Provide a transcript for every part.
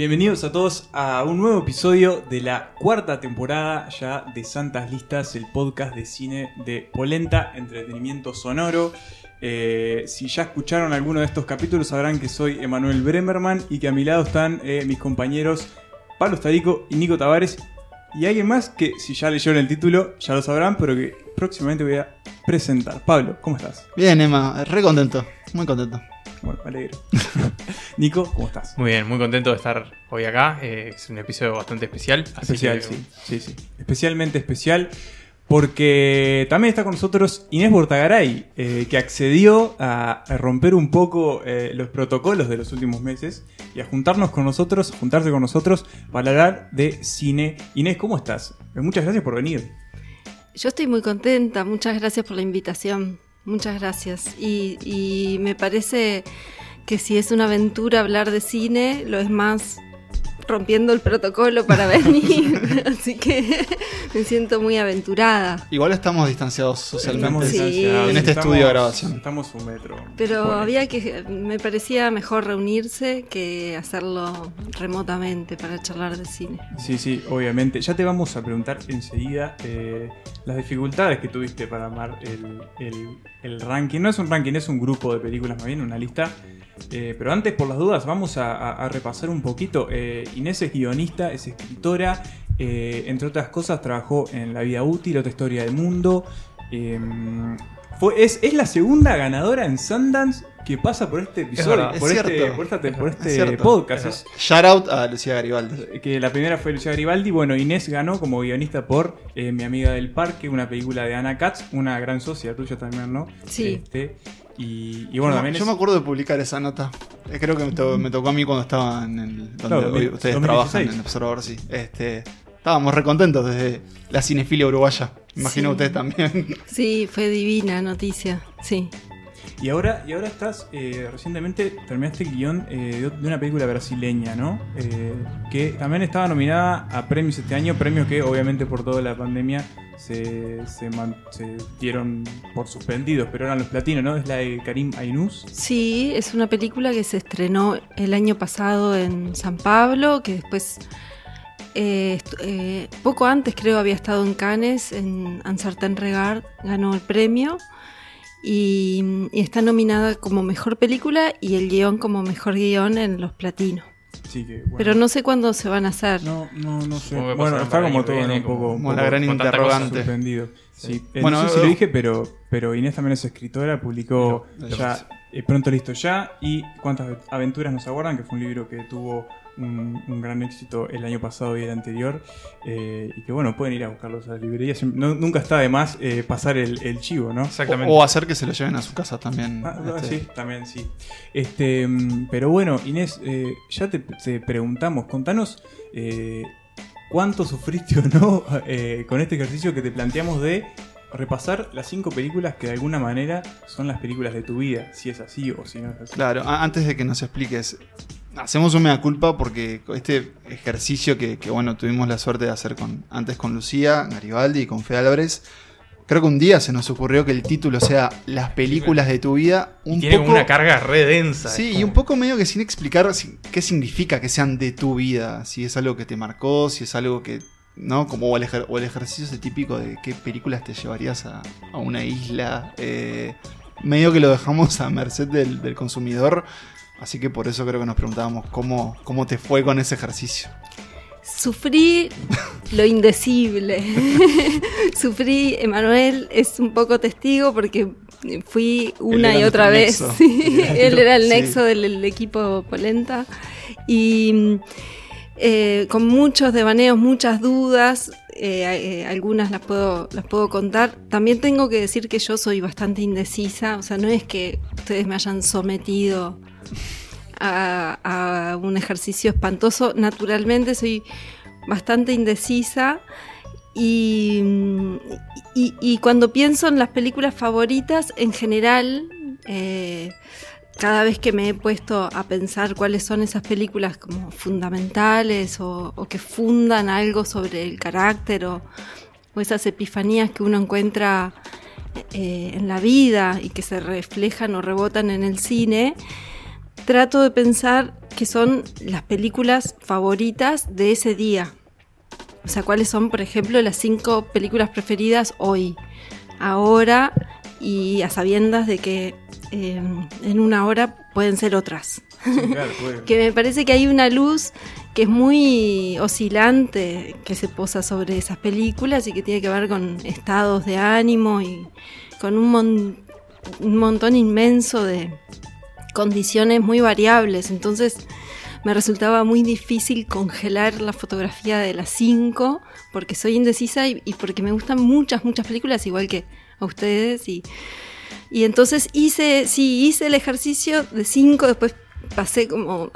Bienvenidos a todos a un nuevo episodio de la cuarta temporada ya de Santas Listas, el podcast de cine de Polenta, entretenimiento sonoro. Eh, si ya escucharon alguno de estos capítulos sabrán que soy Emanuel Bremerman y que a mi lado están eh, mis compañeros Pablo Starico y Nico Tavares. Y alguien más que si ya leyeron el título ya lo sabrán, pero que próximamente voy a presentar. Pablo, ¿cómo estás? Bien, Emma, re contento, muy contento. Bueno, me alegro. Nico, ¿cómo estás? Muy bien, muy contento de estar hoy acá. Eh, es un episodio bastante especial. así Especial, que- sí, sí, sí. Especialmente especial porque también está con nosotros Inés Bortagaray, eh, que accedió a, a romper un poco eh, los protocolos de los últimos meses y a juntarnos con nosotros, juntarse con nosotros para hablar de cine. Inés, ¿cómo estás? Muchas gracias por venir. Yo estoy muy contenta, muchas gracias por la invitación, muchas gracias. Y, y me parece que si es una aventura hablar de cine, lo es más rompiendo el protocolo para venir. Así que me siento muy aventurada. Igual estamos distanciados socialmente. Estamos Sí. distanciados, En este estamos- estudio de grabación. Estamos un metro. Pero Bueno. había que, me parecía mejor reunirse que hacerlo remotamente para charlar de cine. Sí, sí, obviamente. Ya te vamos a preguntar enseguida eh, las dificultades que tuviste para armar el, el- el ranking. No es un ranking, es un grupo de películas, más bien una lista. Eh, pero antes, por las dudas, vamos a, a- a repasar un poquito. Eh, Inés es guionista, es escritora. eh, entre otras cosas, trabajó en La Vida Útil, Otra Historia del Mundo. eh, fue, es, es la segunda ganadora en Sundance que pasa por este episodio, por, es este, por, esta- por Es este podcast. Shout out a Lucía Garibaldi. que la primera fue Lucia Garibaldi. Bueno, Inés ganó como guionista por eh, Mi amiga del parque, una película de Ana Katz, una gran socia tuya también, ¿no? Sí. Este, y, y bueno, yo, también yo es- me acuerdo de publicar esa nota. Eh, Creo que me, to- me tocó a mí cuando estaba en el. Donde Claro, hoy 2000, ustedes 2016. trabajan, en el Observador, sí. Este, estábamos re contentos desde la cinefilia uruguaya. Imagino Sí. ustedes también. Sí, fue divina noticia, sí. Y ahora, y ahora estás, eh, recientemente terminaste el guion eh, de, una película brasileña, ¿no? Eh, que también estaba nominada a premios este año, premios que obviamente por toda la pandemia se, se, dieron por suspendidos, pero eran los platinos, ¿no? Es la de Karim Ainus. Sí, es una película que se estrenó el año pasado en San Pablo, que después, eh, poco antes creo había estado en Cannes, en Uncertain Regard, ganó el premio y, y está nominada como mejor película y el guion como mejor guion en los platinos. Así que, bueno. Pero no sé cuándo se van a hacer. No, no, no sé. Bueno, está como todo ¿no? viene, un poco, como- un la poco gran interrogante. suspendido. Sí. Sí. Eh, Bueno, no sé si eh, lo dije, pero, pero Inés también es escritora, publicó ya eh, Pronto Listo Ya y Cuántas aventuras nos aguardan, que fue un libro que tuvo un, un gran éxito el año pasado y el anterior. eh, y que bueno, pueden ir a buscarlos a la librería. Siem- no- nunca está de más eh, pasar el, el chivo, ¿no? Exactamente. O, o hacer que se lo lleven a su casa también. Ah, ah, este. sí, también sí. Este, mm, pero bueno, Inés, eh, ya te, te preguntamos, contanos eh, cuánto sufriste o no eh, con este ejercicio que te planteamos de repasar las cinco películas que de alguna manera son las películas de tu vida, si es así o si no es así. Claro, antes de que nos expliques, hacemos un mea culpa porque este ejercicio que, que, bueno, tuvimos la suerte de hacer con, antes con Lucía, Garibaldi y con Fe Álvarez, creo que un día se nos ocurrió que el título sea Las películas de tu vida. Un tiene poco, una carga re densa. Sí, y un poco medio que sin explicar qué significa que sean de tu vida, si es algo que te marcó, si es algo que... ¿no? Como el, ejer- o el ejercicio ese típico de qué películas te llevarías a, a una isla. eh, medio que lo dejamos a merced del, del consumidor. Así que por eso creo que nos preguntábamos cómo, cómo te fue con ese ejercicio. Sufrí lo indecible. Sufrí, Emanuel es un poco testigo porque fui una y otra vez. Sí, Él era el Sí. nexo del, del equipo Polenta. Y eh, con muchos devaneos, muchas dudas. eh, eh, algunas las puedo, las puedo contar. También tengo que decir que yo soy bastante indecisa. O sea, no es que ustedes me hayan sometido a, un ejercicio espantoso. Naturalmente soy bastante indecisa y, y- cuando pienso en las películas favoritas, en general, eh, cada vez que me he puesto a pensar cuáles son esas películas como fundamentales o, que fundan algo sobre el carácter o, o esas epifanías que uno encuentra eh, en la vida y que se reflejan o rebotan en el cine, trato de pensar que son las películas favoritas de ese día. O sea, cuáles son, por ejemplo, las cinco películas preferidas hoy, ahora y a sabiendas de que eh, en una hora pueden ser otras. Sí, claro, puede. que me parece que hay una luz que es muy oscilante que se posa sobre esas películas y que tiene que ver con estados de ánimo y con un, mon- un montón inmenso de condiciones muy variables. Entonces me resultaba muy difícil congelar la fotografía de las cinco porque soy indecisa y, y porque me gustan muchas, muchas películas igual que a ustedes. Y, y entonces hice, sí, hice el ejercicio de cinco, después pasé como,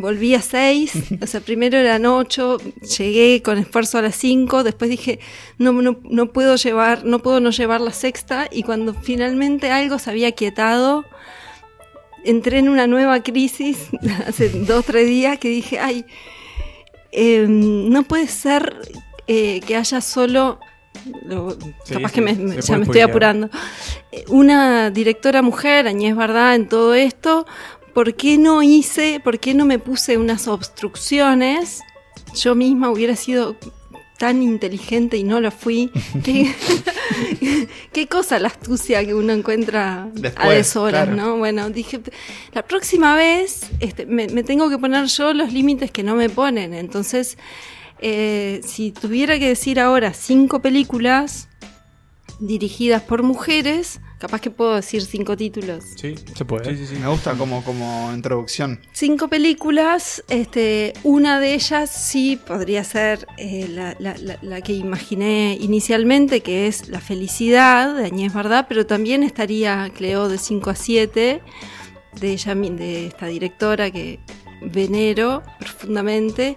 volví a seis, o sea, primero eran ocho, llegué con esfuerzo a las cinco, después dije, no, no, no puedo llevar, no puedo no llevar la sexta, y cuando finalmente algo se había quietado, entré en una nueva crisis hace dos, tres días que dije, ay, eh, no puede ser eh, que haya solo... lo- Sí, capaz sí, que me- ya me estoy apurando. Eh, Una directora mujer, Añez Bardá, en todo esto, ¿por qué no hice, por qué no me puse unas obstrucciones? Yo misma hubiera sido tan inteligente y no lo fui. ¿Qué, qué cosa la astucia que uno encuentra a deshoras, claro. ¿no? Bueno, dije, la próxima vez este, me, me tengo que poner yo los límites que no me ponen. Entonces, eh, si tuviera que decir ahora cinco películas dirigidas por mujeres, capaz que puedo decir cinco títulos. Sí, Se puede. sí, sí, sí. Me gusta como, como introducción. Cinco películas, este, una de ellas sí podría ser eh, la, la- la- la que imaginé inicialmente, que es La felicidad de Añez Bardá, pero también estaría Cleo de 5 a 7, de, ella, de esta directora que venero profundamente,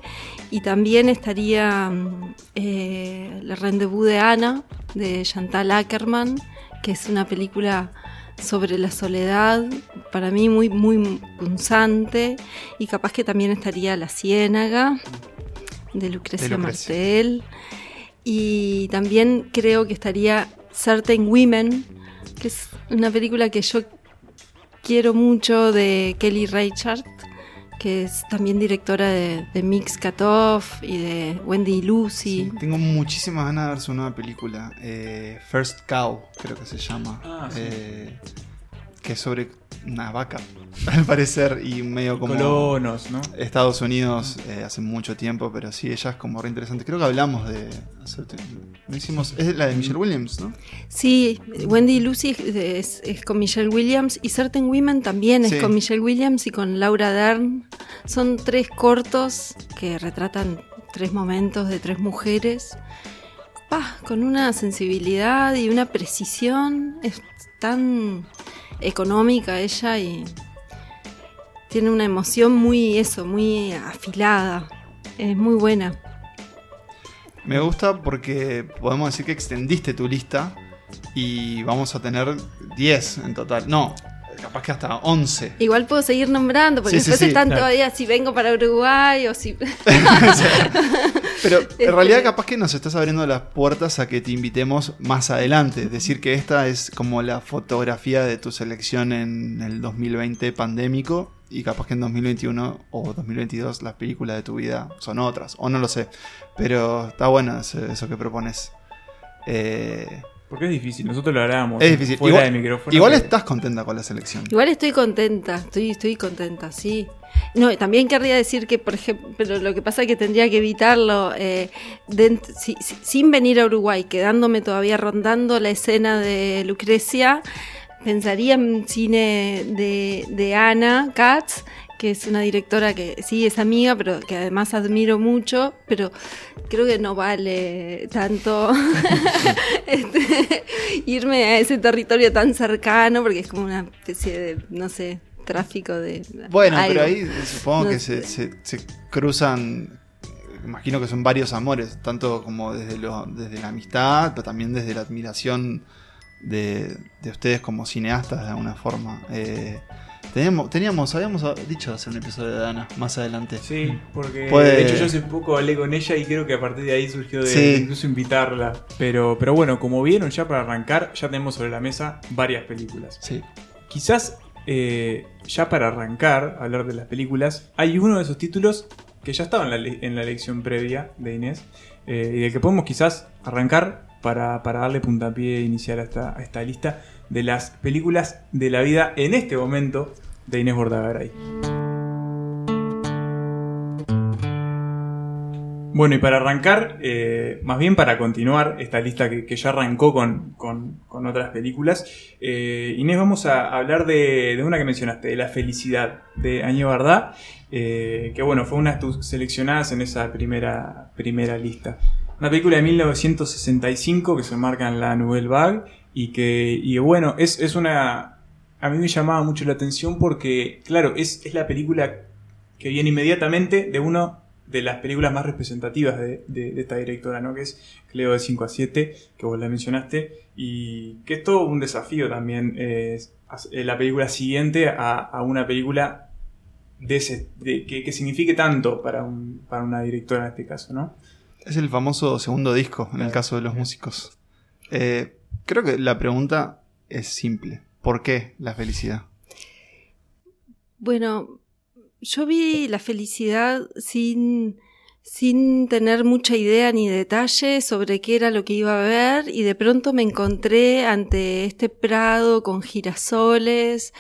y también estaría mm, eh, Le Rendezvous de Ana, de Chantal Ackerman, que es una película sobre la soledad, para mí muy, muy punzante, y capaz que también estaría La Ciénaga, de Lucrecia, De Lucrecia. Martel, y también creo que estaría Certain Women, que es una película que yo quiero mucho de Kelly Reichardt, que es también directora de, de Mix Cutoff y de Wendy y Lucy. Sí, tengo muchísimas ganas de ver su nueva película. eh, First Cow, creo que se llama. Ah, sí. eh, que es sobre una vaca, al parecer, y medio como. Colonos, ¿no? Estados Unidos eh, hace mucho tiempo, pero sí, ella es como re interesante. Creo que hablamos de. No hicimos. Es la de Michelle Williams, ¿no? Sí, Wendy y Lucy es, es con Michelle Williams y Certain Women también es Sí. con Michelle Williams y con Laura Dern. Son tres cortos que retratan tres momentos de tres mujeres. Pa, con una sensibilidad y una precisión. Es tan económica ella y tiene una emoción muy eso, muy afilada. Es muy buena. Me gusta porque podemos decir que extendiste tu lista y vamos a tener 10 en total. No, capaz que hasta 11. Igual puedo seguir nombrando, porque Sí, después sí, están claro. todavía si vengo para Uruguay o si... Pero Este- en realidad capaz que nos estás abriendo las puertas a que te invitemos más adelante. Es decir, que esta es como la fotografía de tu selección en el 2020 pandémico y capaz que en 2021 o 2022 las películas de tu vida son otras, o no lo sé. Pero está bueno eso, eso que propones. Eh, Porque es difícil, nosotros lo hablábamos. es difícil. Fuera Igual, de micrófono. igual pero- estás contenta con la selección. Igual estoy contenta, estoy, estoy contenta, sí. No, también querría decir que, por ejemplo, pero lo que pasa es que tendría que evitarlo eh, dent- si- si- sin venir a Uruguay, quedándome todavía rondando la escena de Lucrecia, pensaría en cine de, de Ana Katz, que es una directora que sí es amiga, pero que además admiro mucho, pero creo que no vale tanto este, irme a ese territorio tan cercano, porque es como una especie de, no sé, tráfico de... Bueno, algo. pero ahí supongo No que sé. se, se- se cruzan, imagino que son varios amores, tanto como desde, lo, desde la amistad, pero también desde la admiración de, de ustedes como cineastas de alguna forma. Eh, teníamos, teníamos, habíamos dicho hacer un episodio de Dana más adelante. Sí, porque Puede- de hecho yo hace poco hablé con ella y creo que a partir de ahí surgió de Sí. incluso invitarla. Pero, pero bueno, como vieron ya para arrancar, ya tenemos sobre la mesa varias películas. Sí. Quizás eh, ya para arrancar hablar de las películas, hay uno de esos títulos que ya estaba en la, le- en la lección previa de Inés eh, y del que podemos quizás arrancar para, para darle puntapié inicial a esta, a esta lista de las películas de la vida en este momento de Inés Bordagaray. Bueno, y para arrancar, eh, más bien para continuar esta lista que, ya arrancó con, con- con otras películas, eh, Inés, vamos a hablar de, de una que mencionaste, de La Felicidad, de Año Bardá, eh, que bueno, fue una de tus seleccionadas en esa primera, primera lista. Una película de 1965 que se marca en la Nouvelle Vague y que, y bueno, es, es una... A mí me llamaba mucho la atención porque, claro, es, es la película que viene inmediatamente de uno de las películas más representativas de, de- de esta directora, ¿no? Que es Cleo de 5 a 7, que vos la mencionaste, y que es todo un desafío también eh, la película siguiente a, a una película de ese, de- que, que signifique tanto para, un- para una directora en este caso, ¿no? Es el famoso segundo disco en el caso de los músicos. Eh, creo que la pregunta es simple. ¿Por qué la felicidad? Bueno, yo vi la felicidad sin, sin tener mucha idea ni detalle sobre qué era lo que iba a ver y de pronto me encontré ante este prado con girasoles,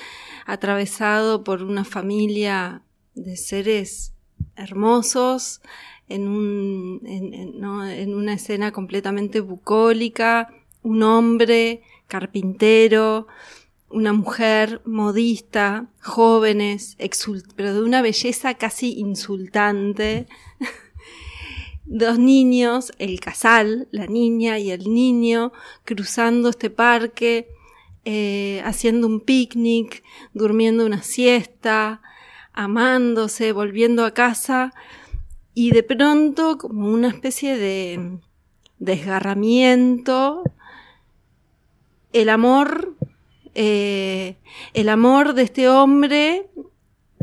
atravesado por una familia de seres hermosos, en, un, ¿no? en una escena completamente bucólica, un hombre carpintero, una mujer modista, jóvenes, pero de una belleza casi insultante. Dos niños, el casal, la niña y el niño, cruzando este parque, eh, haciendo un picnic, durmiendo una siesta, amándose, volviendo a casa, y de pronto, como una especie de desgarramiento, el amor eh, el amor de este hombre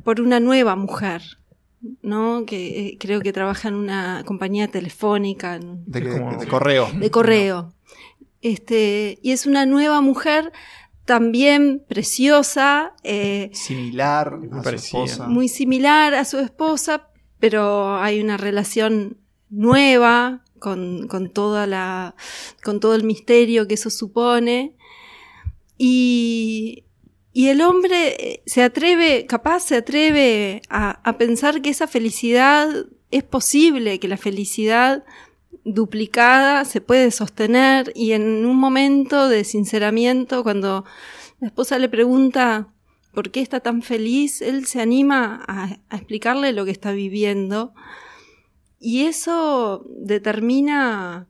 por una nueva mujer, ¿no? Que eh, creo que trabaja en una compañía telefónica, De, correo. de correo. Este, y es una nueva mujer también preciosa, eh, Similar Me a parecía. su esposa. muy similar a su esposa, pero hay una relación nueva con, con toda la, con todo el misterio que eso supone. Y, y el hombre eh, se atreve, capaz se atreve a, a pensar que esa felicidad es posible, que la felicidad duplicada se puede sostener. Y en un momento de sinceramiento, cuando la esposa le pregunta por qué está tan feliz, él se anima a, a explicarle lo que está viviendo y eso determina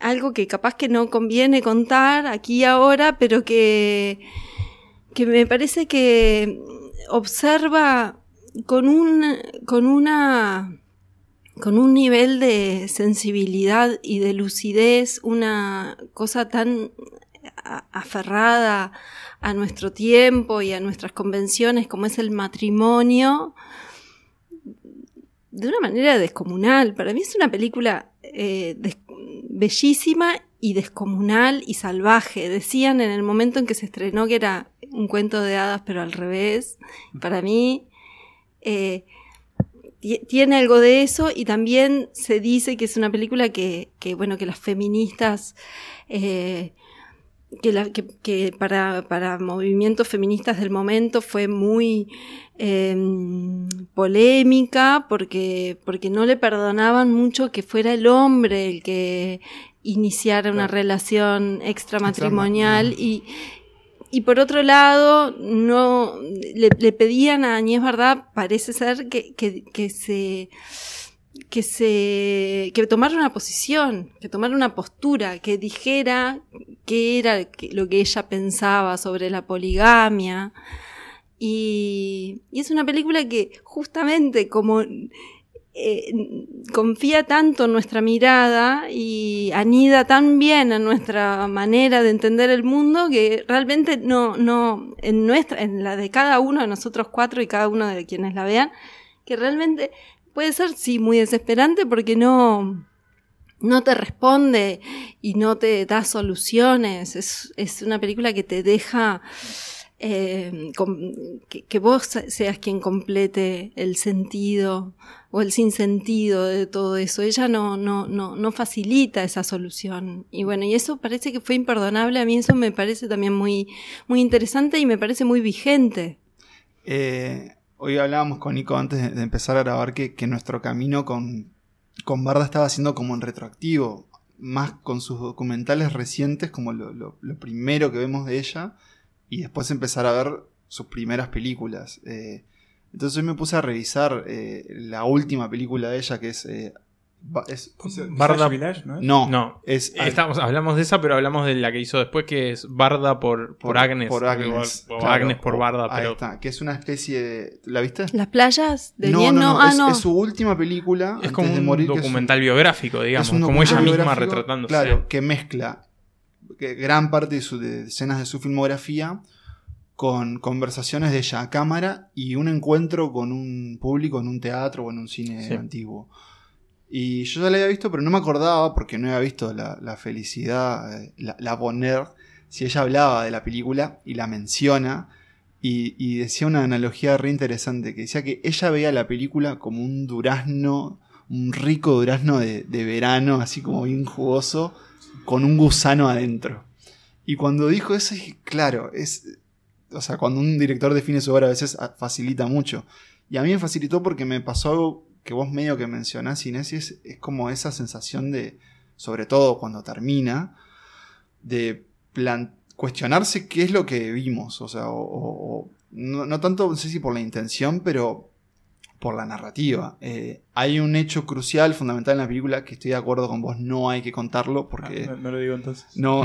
algo que capaz que no conviene contar aquí y ahora, pero que, que me parece que observa con un, con una, con un nivel de sensibilidad y de lucidez, una cosa tan aferrada a nuestro tiempo y a nuestras convenciones como es el matrimonio, de una manera descomunal. Para mí es una película eh, bellísima y descomunal y salvaje. Decían en el momento en que se estrenó que era un cuento de hadas, pero al revés. Para mí eh, ti- tiene algo de eso y también se dice que es una película que, que, bueno, que las feministas eh, que, la- que- que para, para movimientos feministas del momento fue muy eh, polémica porque, porque no le perdonaban mucho que fuera el hombre el que iniciara una relación extramatrimonial y, y por otro lado no le, le pedían a Añez Verdad parece ser que, que, que se que se que tomara una posición, que tomara una postura, que dijera qué era lo que ella pensaba sobre la poligamia. Y, y es una película que justamente como eh, confía tanto en nuestra mirada y anida tan bien en nuestra manera de entender el mundo que realmente no, no, en nuestra, en la de cada uno de nosotros cuatro y cada uno de quienes la vean, que realmente puede ser, sí, muy desesperante porque no, no te responde y no te da soluciones. Es, es una película que te deja eh, que vos seas quien complete el sentido o el sinsentido de todo eso. Ella no, no, no, no facilita esa solución. Y bueno, y eso parece que fue imperdonable. A mí eso me parece también muy, muy interesante y me parece muy vigente. Eh, hoy hablábamos con Nico antes de, empezar a grabar que, que nuestro camino con, con Barda estaba siendo como en retroactivo, más con sus documentales recientes, como lo, lo- primero que vemos de ella, y después empezar a ver sus primeras películas. Eh, entonces me puse a revisar eh, la última película de ella, que es... eh, Ba- es- Barda- Village, ¿no? es? no, No. es... Estamos, hablamos de esa, pero hablamos de la que hizo después, que es Barda por, por, Agnes. Por Agnes. O, o claro, Agnes por Barda, ahí pero. está, que es una especie de... ¿La viste? ¿Las playas de no, no, no, ah, es, no. es su última película. Es antes como de un morir, un- documental biográfico, digamos. como ella documental misma biográfico, retratándose. Claro, que mezcla que gran parte de, su, de escenas de su filmografía con conversaciones de ella a cámara y un encuentro con un público en un teatro o en un cine Sí. antiguo. Y yo ya la había visto, pero no me acordaba porque no había visto la, felicidad, eh, la, poner, si ella hablaba de la película y la menciona. Y, decía una analogía re interesante, que decía que ella veía la película como un durazno, un rico durazno de, verano, así como bien jugoso, con un gusano adentro. Y cuando dijo eso, claro, es. O sea, cuando un director define su obra a veces ah, facilita mucho. Y a mí me facilitó porque me pasó algo que vos medio que mencionás, Inés, es, como esa sensación de, sobre todo cuando termina, de cuestionarse qué es lo que vimos. O sea, o, o- no tanto, no sé si por la intención, pero por la narrativa. Eh, hay un hecho crucial, fundamental en la película, que estoy de acuerdo con vos, no hay que contarlo porque... Ah, no, no lo digo entonces. No,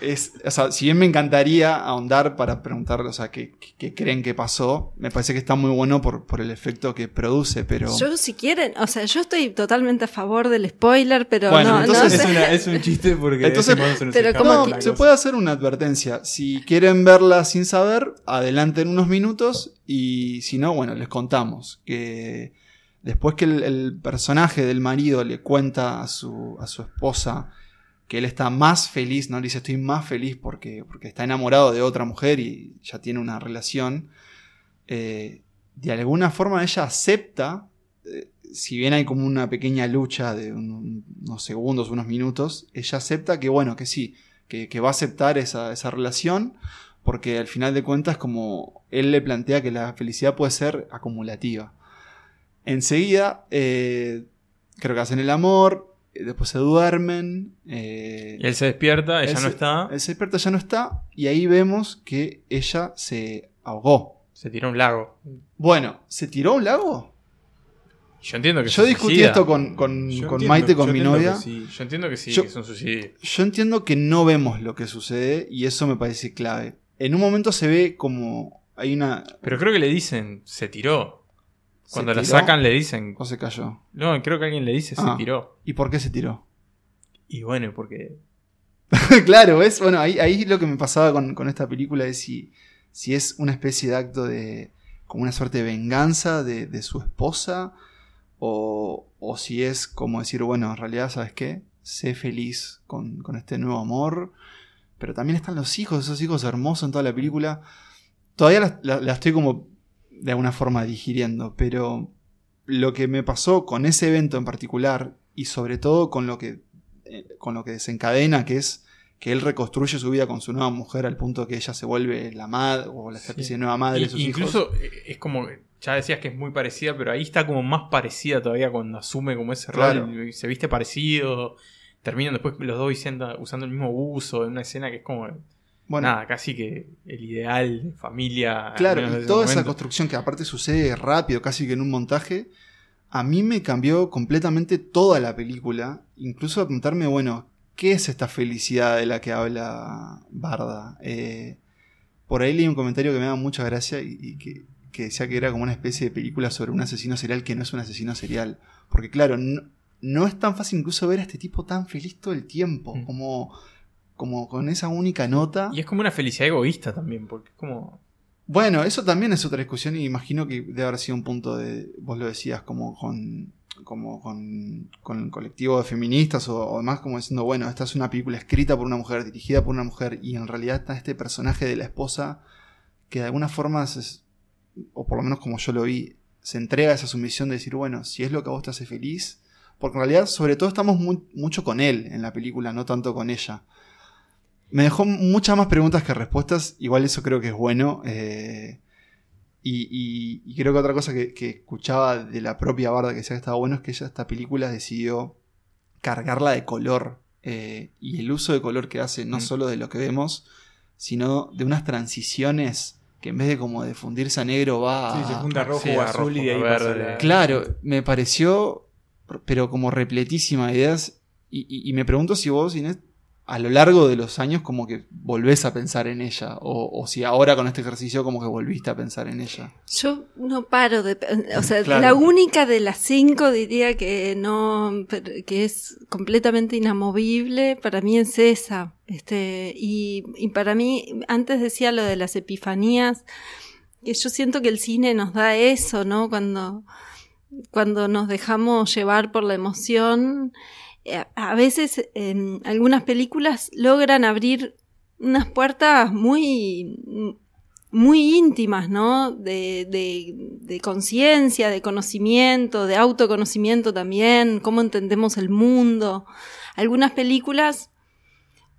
es, es- o sea, si bien me encantaría ahondar para preguntar, o sea, qué, qué creen que pasó, me parece que está muy bueno por, por el efecto que produce, pero... Yo, si quieren, o sea, yo estoy totalmente a favor del spoiler, pero Bueno, no, no entonces sé. es, una- es un chiste porque Entonces- pero escapa ¿cómo No, una se cosa. puede hacer una advertencia. Si quieren verla sin saber, adelanten unos minutos y si no, bueno, les contamos que después que el, personaje del marido le cuenta a su, a su esposa que él está más feliz, no le dice estoy más feliz porque, porque está enamorado de otra mujer y ya tiene una relación, eh, de alguna forma ella acepta, eh, si bien hay como una pequeña lucha de un- unos segundos, unos minutos, ella acepta que bueno, que sí, que, que va a aceptar esa, esa relación, porque al final de cuentas como él le plantea que la felicidad puede ser acumulativa. Enseguida, eh, creo que hacen el amor, eh, después se duermen. eh, Y él se despierta, ella él no está, Él se despierta, ya no está, y ahí vemos que ella se ahogó. se tira a un lago. Bueno, ¿se tiró a un lago? Yo entiendo que Yo discutí suicida. esto con, con- con entiendo- Maite, con mi novia. sí. Yo entiendo que sí, Yo- que es un suicidio. Yo entiendo que no vemos lo que sucede y eso me parece clave. En un momento se ve como hay una... Pero creo que le dicen, se tiró. ¿Se Cuando la tiró sacan le dicen. O se cayó. No, creo que alguien le dice, Ah. se tiró. ¿Y por qué se tiró? Y bueno, porque. claro, ¿ves? Bueno, ahí, ahí lo que me pasaba con, con esta película es si, si es una especie de acto de... como una suerte de venganza de, de su esposa o, o si es como decir, bueno, en realidad, ¿sabes qué? Sé feliz con, con este nuevo amor. Pero también están los hijos, esos hijos hermosos en toda la película. Todavía la, la- la estoy como de alguna forma digiriendo, pero lo que me pasó con ese evento en particular y sobre todo con lo que, eh, con lo que desencadena, que es que él reconstruye su vida con su nueva mujer al punto que ella se vuelve la madre o la especie Sí. de nueva madre Y- de sus hijos. incluso eh, es como. Ya decías que es muy parecida, pero ahí está como más parecida todavía cuando asume como ese Claro. rol. y Se viste parecido. Terminan después los dos usando el mismo uso en una escena que es como. Bueno, nada, casi que el ideal de familia. Claro, y toda esa construcción que aparte sucede rápido, casi que en un montaje, a mí me cambió completamente toda la película. Incluso a preguntarme, bueno, ¿qué es esta felicidad de la que habla Barda? Eh, por ahí leí un comentario que me da mucha gracia y, y que, que decía que era como una especie de película sobre un asesino serial que no es un asesino serial. Porque claro, no, no es tan fácil incluso ver a este tipo tan feliz todo el tiempo, Mm. como, como con esa única nota. Y es como una felicidad egoísta también, porque es como. Bueno, eso también es otra discusión y imagino que debe haber sido un punto de, vos lo decías, como con, como con, con el colectivo de feministas o, o demás, como diciendo, bueno, esta es una película escrita por una mujer, dirigida por una mujer y en realidad está este personaje de la esposa que de alguna forma, o por lo menos como yo lo vi, se entrega a esa sumisión de decir, bueno, si es lo que a vos te hace feliz, porque en realidad sobre todo estamos mu- mucho con él en la película, no tanto con ella. Me dejó muchas más preguntas que respuestas, igual eso creo que es bueno. eh, y, y- y creo que otra cosa que, que escuchaba de la propia Barda que decía que estaba bueno es que ella esta película decidió cargarla de color. eh, y el uso de color que hace, no Mm. solo de lo que vemos, sino de unas transiciones que en vez de como de fundirse a negro va Sí, a- se junta rojo sí, o a azul rojo, y de ahí pasa verde. la- Claro, me pareció, pero como repletísima de ideas. Y, y- y me pregunto si vos, Inés, a lo largo de los años, como que volvés a pensar en ella. O, o si ahora con este ejercicio, como que volviste a pensar en ella. Yo no paro de... O sea, Claro. la única de las cinco diría que no... que es completamente inamovible, para mí es esa. Este, y, y para mí, antes decía lo de las epifanías, que yo siento que el cine nos da eso, ¿no? Cuando, cuando nos dejamos llevar por la emoción, a veces en algunas películas logran abrir unas puertas muy muy íntimas, ¿no? De, de, de conciencia, de conocimiento, de autoconocimiento también, cómo entendemos el mundo. Algunas películas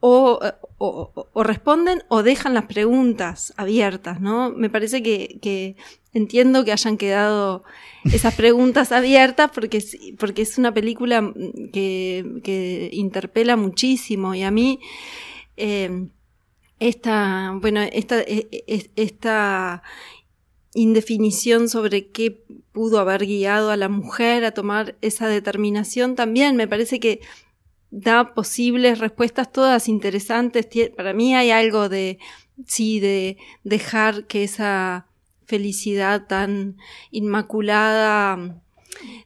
o, o- o- responden o dejan las preguntas abiertas, ¿no? Me parece que, que entiendo que hayan quedado esas preguntas abiertas porque, es- porque es una película mm, que, que interpela muchísimo y a mí... eh, esta, bueno, esta, e- e- esta indefinición sobre qué pudo haber guiado a la mujer a tomar esa determinación también me parece que da posibles respuestas todas interesantes. Para mí hay algo de, sí, de dejar que esa felicidad tan inmaculada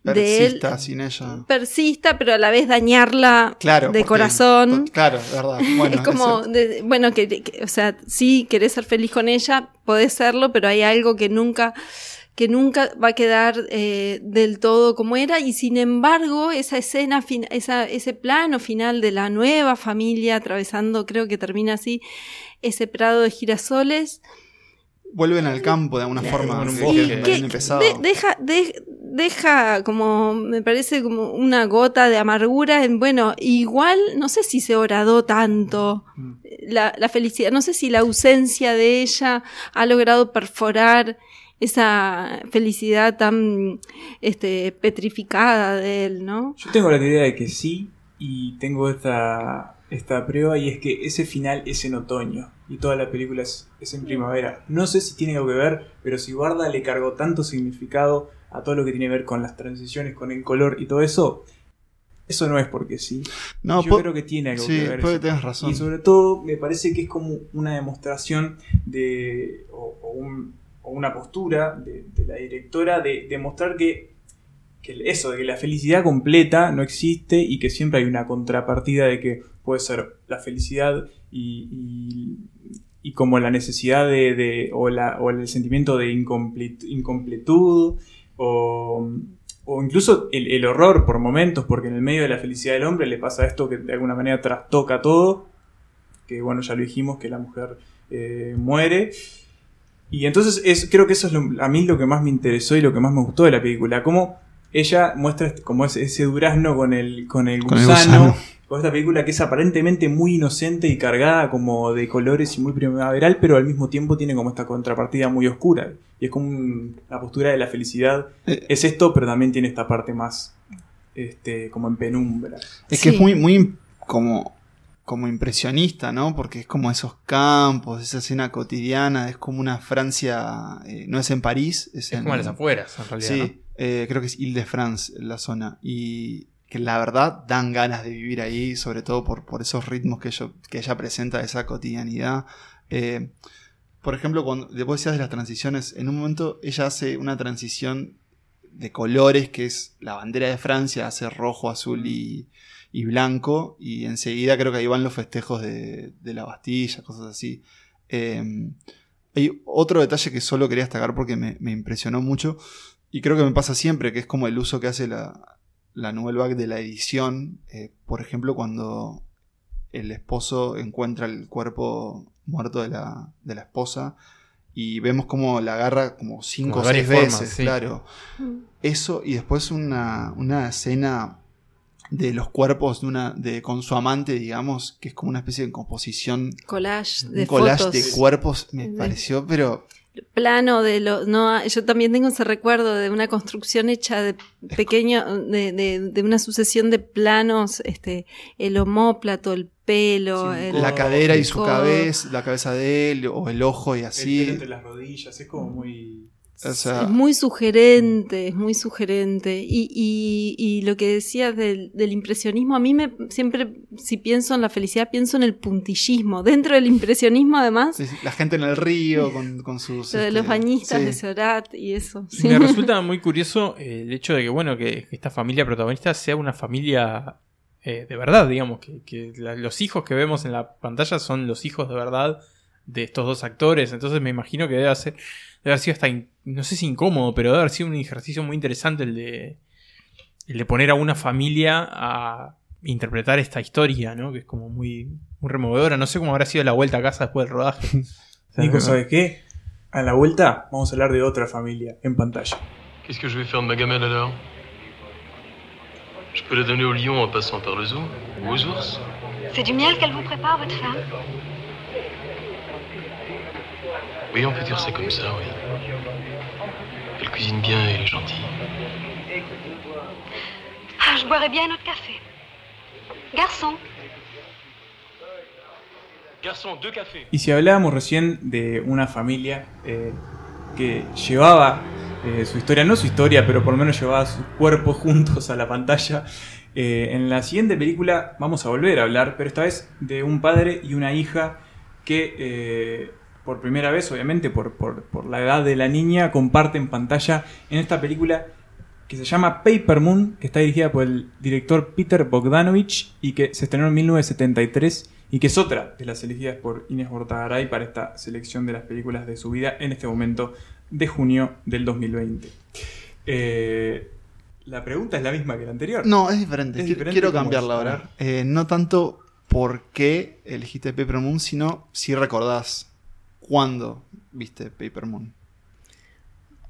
de él Persista sin ella. persista, pero a la vez dañarla Claro. de porque- corazón. Claro, es verdad. Bueno, es como, de- bueno, que, que- o sea, sí, querés ser feliz con ella, podés serlo, pero hay algo que nunca, que nunca va a quedar eh, del todo como era, y sin embargo, esa escena, fin- esa, ese plano final de la nueva familia atravesando, creo que termina así, ese prado de girasoles, vuelven al campo de alguna forma. un que- de- deja, de- deja como, me parece como una gota de amargura en, bueno, igual, no sé si se horadó tanto Mm. la, la felicidad, no sé si la ausencia de ella ha logrado perforar esa felicidad tan este, petrificada de él, ¿no? Yo tengo la teoría de que sí, y tengo esta, esta prueba, y es que ese final es en otoño, y toda la película es, es en primavera. No sé si tiene algo que ver, pero si Barda le cargó tanto significado a todo lo que tiene que ver con las transiciones, con el color y todo eso, eso no es porque sí. No, Yo creo que tiene algo sí, que ver. puede tengas razón. Y sobre todo me parece que es como una demostración de. o, o un- o una postura de, la directora de demostrar que, eso, de que la felicidad completa no existe y que siempre hay una contrapartida de que puede ser la felicidad y, como la necesidad de. o, el sentimiento de incomplet- incompletud o, incluso el, el horror por momentos, porque en el medio de la felicidad del hombre le pasa esto que de alguna manera trastoca todo, que bueno, ya lo dijimos, que la mujer eh, muere. Y entonces es, creo que eso es lo- a mí lo que más me interesó y lo que más me gustó de la película, cómo ella muestra este- como ese, ese durazno con el, con el Con el gusano, con esta película que es aparentemente muy inocente y cargada como de colores y muy primaveral, pero al mismo tiempo tiene como esta contrapartida muy oscura. Y es como un- la postura de la felicidad. Eh. Es esto, pero también tiene esta parte más este, como en penumbra. Es que es muy, muy como, como impresionista, ¿no? Porque es como esos campos, esa escena cotidiana, es como una Francia, eh, no es en París, es, Es en... como a las afueras, en realidad. Sí, ¿no? eh, creo que es Ile-de-France la zona. Y que la verdad dan ganas de vivir ahí, sobre todo por, por esos ritmos que, yo, que ella presenta, esa cotidianidad. Eh, por ejemplo, cuando después decías de las transiciones, en un momento ella hace una transición de colores que es la bandera de Francia, hace rojo, azul y, y blanco, y enseguida creo que ahí van los festejos de, de la Bastilla, cosas así. Eh, hay otro detalle que solo quería destacar porque me, me impresionó mucho, y creo que me pasa siempre, que es como el uso que hace la, la Nouvelle Vague de la edición. Eh, por ejemplo, cuando el esposo encuentra el cuerpo muerto de la, de la esposa y vemos como la agarra como cinco o seis veces, formas, sí. claro. Eso y después una, una escena de los cuerpos de una de con su amante, digamos, que es como una especie de composición, Collage de un collage fotos. de cuerpos, me pareció, pero plano de los no yo también tengo ese recuerdo de una construcción hecha de pequeño de, de, de una sucesión de planos este el homóplato el pelo Sí, el- la cadera y su codo. cabeza, la cabeza de él, o el ojo y El pelo así. entre las rodillas, es como muy. O sea, es muy sugerente, es muy sugerente. Y, y, y lo que decías del, del impresionismo, a mí me siempre, si pienso en la felicidad, pienso en el puntillismo. Dentro del impresionismo, además, sí, sí, la gente en el río con, con sus. lo de este, los bañistas sí. de Seurat y eso. sí. Me resulta muy curioso eh, el hecho de que, bueno, que esta familia protagonista sea una familia eh, de verdad, digamos, que, que la- los hijos que vemos en la pantalla son los hijos de verdad de estos dos actores. Entonces me imagino que debe, ser, debe haber sido hasta, in- no sé si incómodo, pero debe haber sido un ejercicio muy interesante el de, el de poner a una familia a interpretar esta historia, ¿no? Que es como muy, muy removedora. No sé cómo habrá sido la vuelta a casa después del rodaje. Nico, ¿sabes qué? A la vuelta vamos a hablar de otra familia en pantalla. Qu'est-ce que je vais faire de ma gamelle alors Je peux la donner au lion en passant par le zoo Ou aux ours C'est du miel qu'elle vous prépare, votre femme Oui, on peut dire ça comme ça, oui. Elle cuisine bien et elle est gentille. Ah, je boirais bien un autre café. Garçon, Garçon, deux cafés Y si hablábamos recién de una familia eh, que llevaba eh, su historia, no su historia, pero por lo menos llevaba sus cuerpos juntos a la pantalla, eh, en la siguiente película vamos a volver a hablar, pero esta vez de un padre y una hija que eh, por primera vez, obviamente por, por- por la edad de la niña, comparten pantalla en esta película que se llama Paper Moon, que está dirigida por el director Peter Bogdanovich y que se estrenó en 1973 y que es otra de las elegidas por Inés Bortagaray para esta selección de las películas de su vida en este momento de junio del 2020. Eh, la pregunta es la misma que la anterior. No, es diferente. Es Qui- diferente, Quiero ¿cómo cambiarla ahora. Eh, no tanto por qué elegiste Paper Moon, sino si recordás cuándo viste Paper Moon.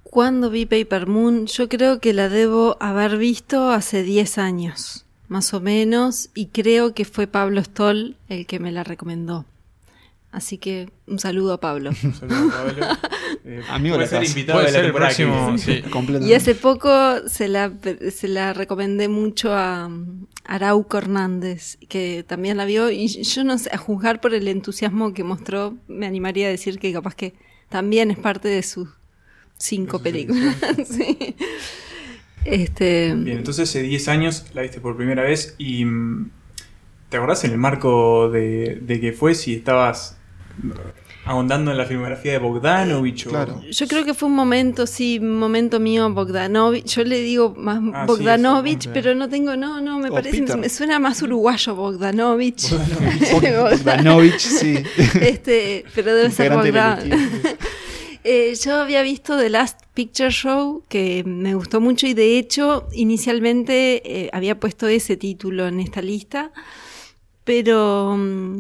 Cuando vi Paper Moon, yo creo que la debo haber visto hace 10 años, más o menos, y creo que fue Pablo Stoll el que me la recomendó. Así que un saludo a Pablo. Un saludo, Pablo. Eh, Amigo puede de ser casa. invitado Puede de la ser el próximo, sí. Y hace poco se la, se la recomendé mucho a Arauco Hernández, que también la vio, y yo no sé, a juzgar por el entusiasmo que mostró, me animaría a decir que capaz que también es parte de sus cinco películas. Sí. Este, Bien, entonces hace 10 años la viste por primera vez y mm, ¿te acordás en el marco de, de que fue si estabas ahondando en la filmografía de Bogdanovich? o- Claro. Yo creo que fue un momento, sí, un momento mío Bogdanovich. Yo le digo más Ah, Bogdanovich, pero no tengo, no, no, me O parece, Peter. me suena más uruguayo Bogdanovich. Bogdanovich, sí. este, pero debe ser Integrante del Bogdan. equipo. Eh, yo había visto The Last Picture Show, que me gustó mucho y de hecho inicialmente eh, había puesto ese título en esta lista, pero mm,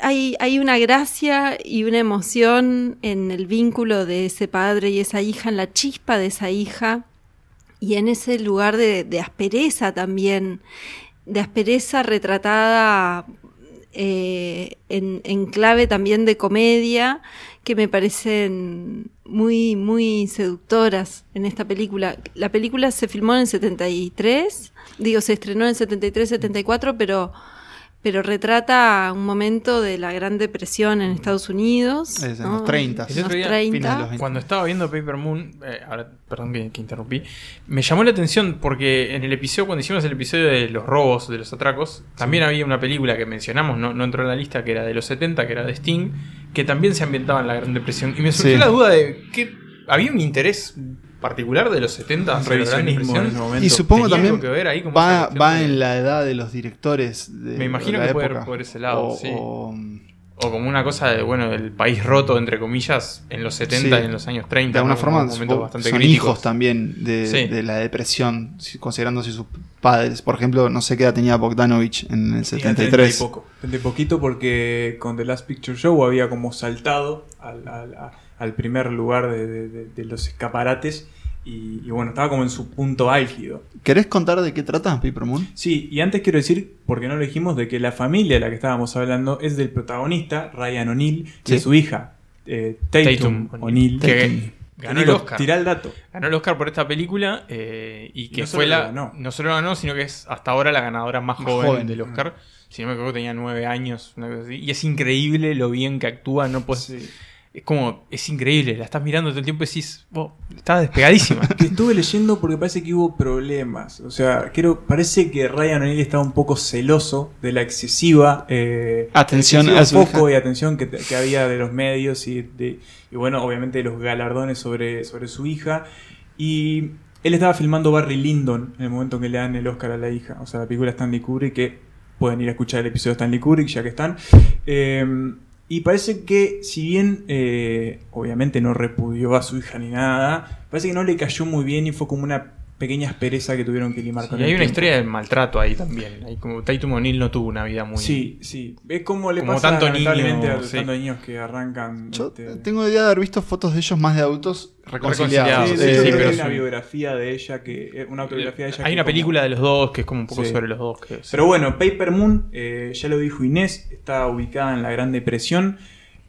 hay, hay una gracia y una emoción en el vínculo de ese padre y esa hija, en la chispa de esa hija y en ese lugar de, aspereza también, de aspereza retratada eh, en, en clave también de comedia que me parecen muy, muy seductoras en esta película. La película se filmó en el 73, digo, se estrenó en el 73-74, pero, pero retrata un momento de la Gran Depresión en Estados Unidos. Es en ¿no? los 30. En El otro los día, 30. fines de los 20. Cuando estaba viendo Paper Moon, eh, ahora, perdón que, que interrumpí, me llamó la atención porque en el episodio, cuando hicimos el episodio de los robos, de los atracos, también había una película que mencionamos, no, no entró en la lista, que era de los 70, que era de Sting, que también se ambientaba en la Gran Depresión. Y me surgió Sí. la duda de que había un interés particular de los 70 Un sobre la Gran revisionismo en ese momento. Y supongo ¿Tenía también que ver ahí como va, va de- en la edad de los directores de Me imagino la que puede ir por ese lado, O- sí. o, O como una cosa de, bueno, del país roto, entre comillas, en los 70 Sí. y en los años 30. de alguna ¿no? forma momentos son bastante son críticos. hijos también de, Sí. de la depresión, si- considerándose sus padres. Por ejemplo, no sé qué edad tenía Bogdanovich en el Tenía 30 y 73. poco. 30 y poquito porque con The Last Picture Show había como saltado al, al- a- al primer lugar de, de- de- de los escaparates. Y, y bueno, estaba como en su punto álgido. ¿Querés contar de qué trata Paper Moon? Sí, y antes quiero decir, porque no lo dijimos, de que la familia de la que estábamos hablando es del protagonista, Ryan O'Neill, y Sí. su hija, eh, Tatum, Tatum O'Neill. Que ganó el Oscar. Tirá el dato. Ganó el Oscar por esta película eh, y que No fue la. ganó. No solo lo ganó, sino que es hasta ahora la ganadora más, Más joven, joven. del Oscar. Si no me equivoco, tenía nueve años. una cosa así. Y es increíble lo bien que actúa. No puedes, Sí. Es como. Es increíble. La estás mirando todo el tiempo y decís. "Oh, está despegadísima. Que estuve leyendo porque parece que hubo problemas. O sea, creo, parece que Ryan O'Neill estaba un poco celoso de la excesiva eh, Atención a su foco hija. y atención que, que había de los medios y, de, y bueno, obviamente de los galardones sobre, sobre su hija. Y él estaba filmando Barry Lyndon en el momento en que le dan el Oscar a la hija. O sea, la película Stanley Kubrick, que pueden ir a escuchar el episodio de Stanley Kubrick ya que están. Eh, y parece que, si bien eh, obviamente no repudió a su hija ni nada, parece que no le cayó muy bien y fue como una pequeña aspereza que tuvieron que limar con y el hay una tiempo. historia de maltrato ahí también. Hay como Tatum O'Neill no tuvo una vida muy. Sí, sí. Es como le Como pasa tanto lamentablemente niño, a los sí. tantos niños que arrancan. Yo este, tengo idea de haber visto fotos de ellos más de adultos reconciliados. Reconciliados, Sí, sí, sí, pero hay una un- biografía de ella que. eh, Una autobiografía de ella Hay que una como- película de los dos que es como un poco Sí. sobre los dos. Que, Pero bueno, Paper Moon, eh, ya lo dijo Inés, está ubicada en la Gran Depresión.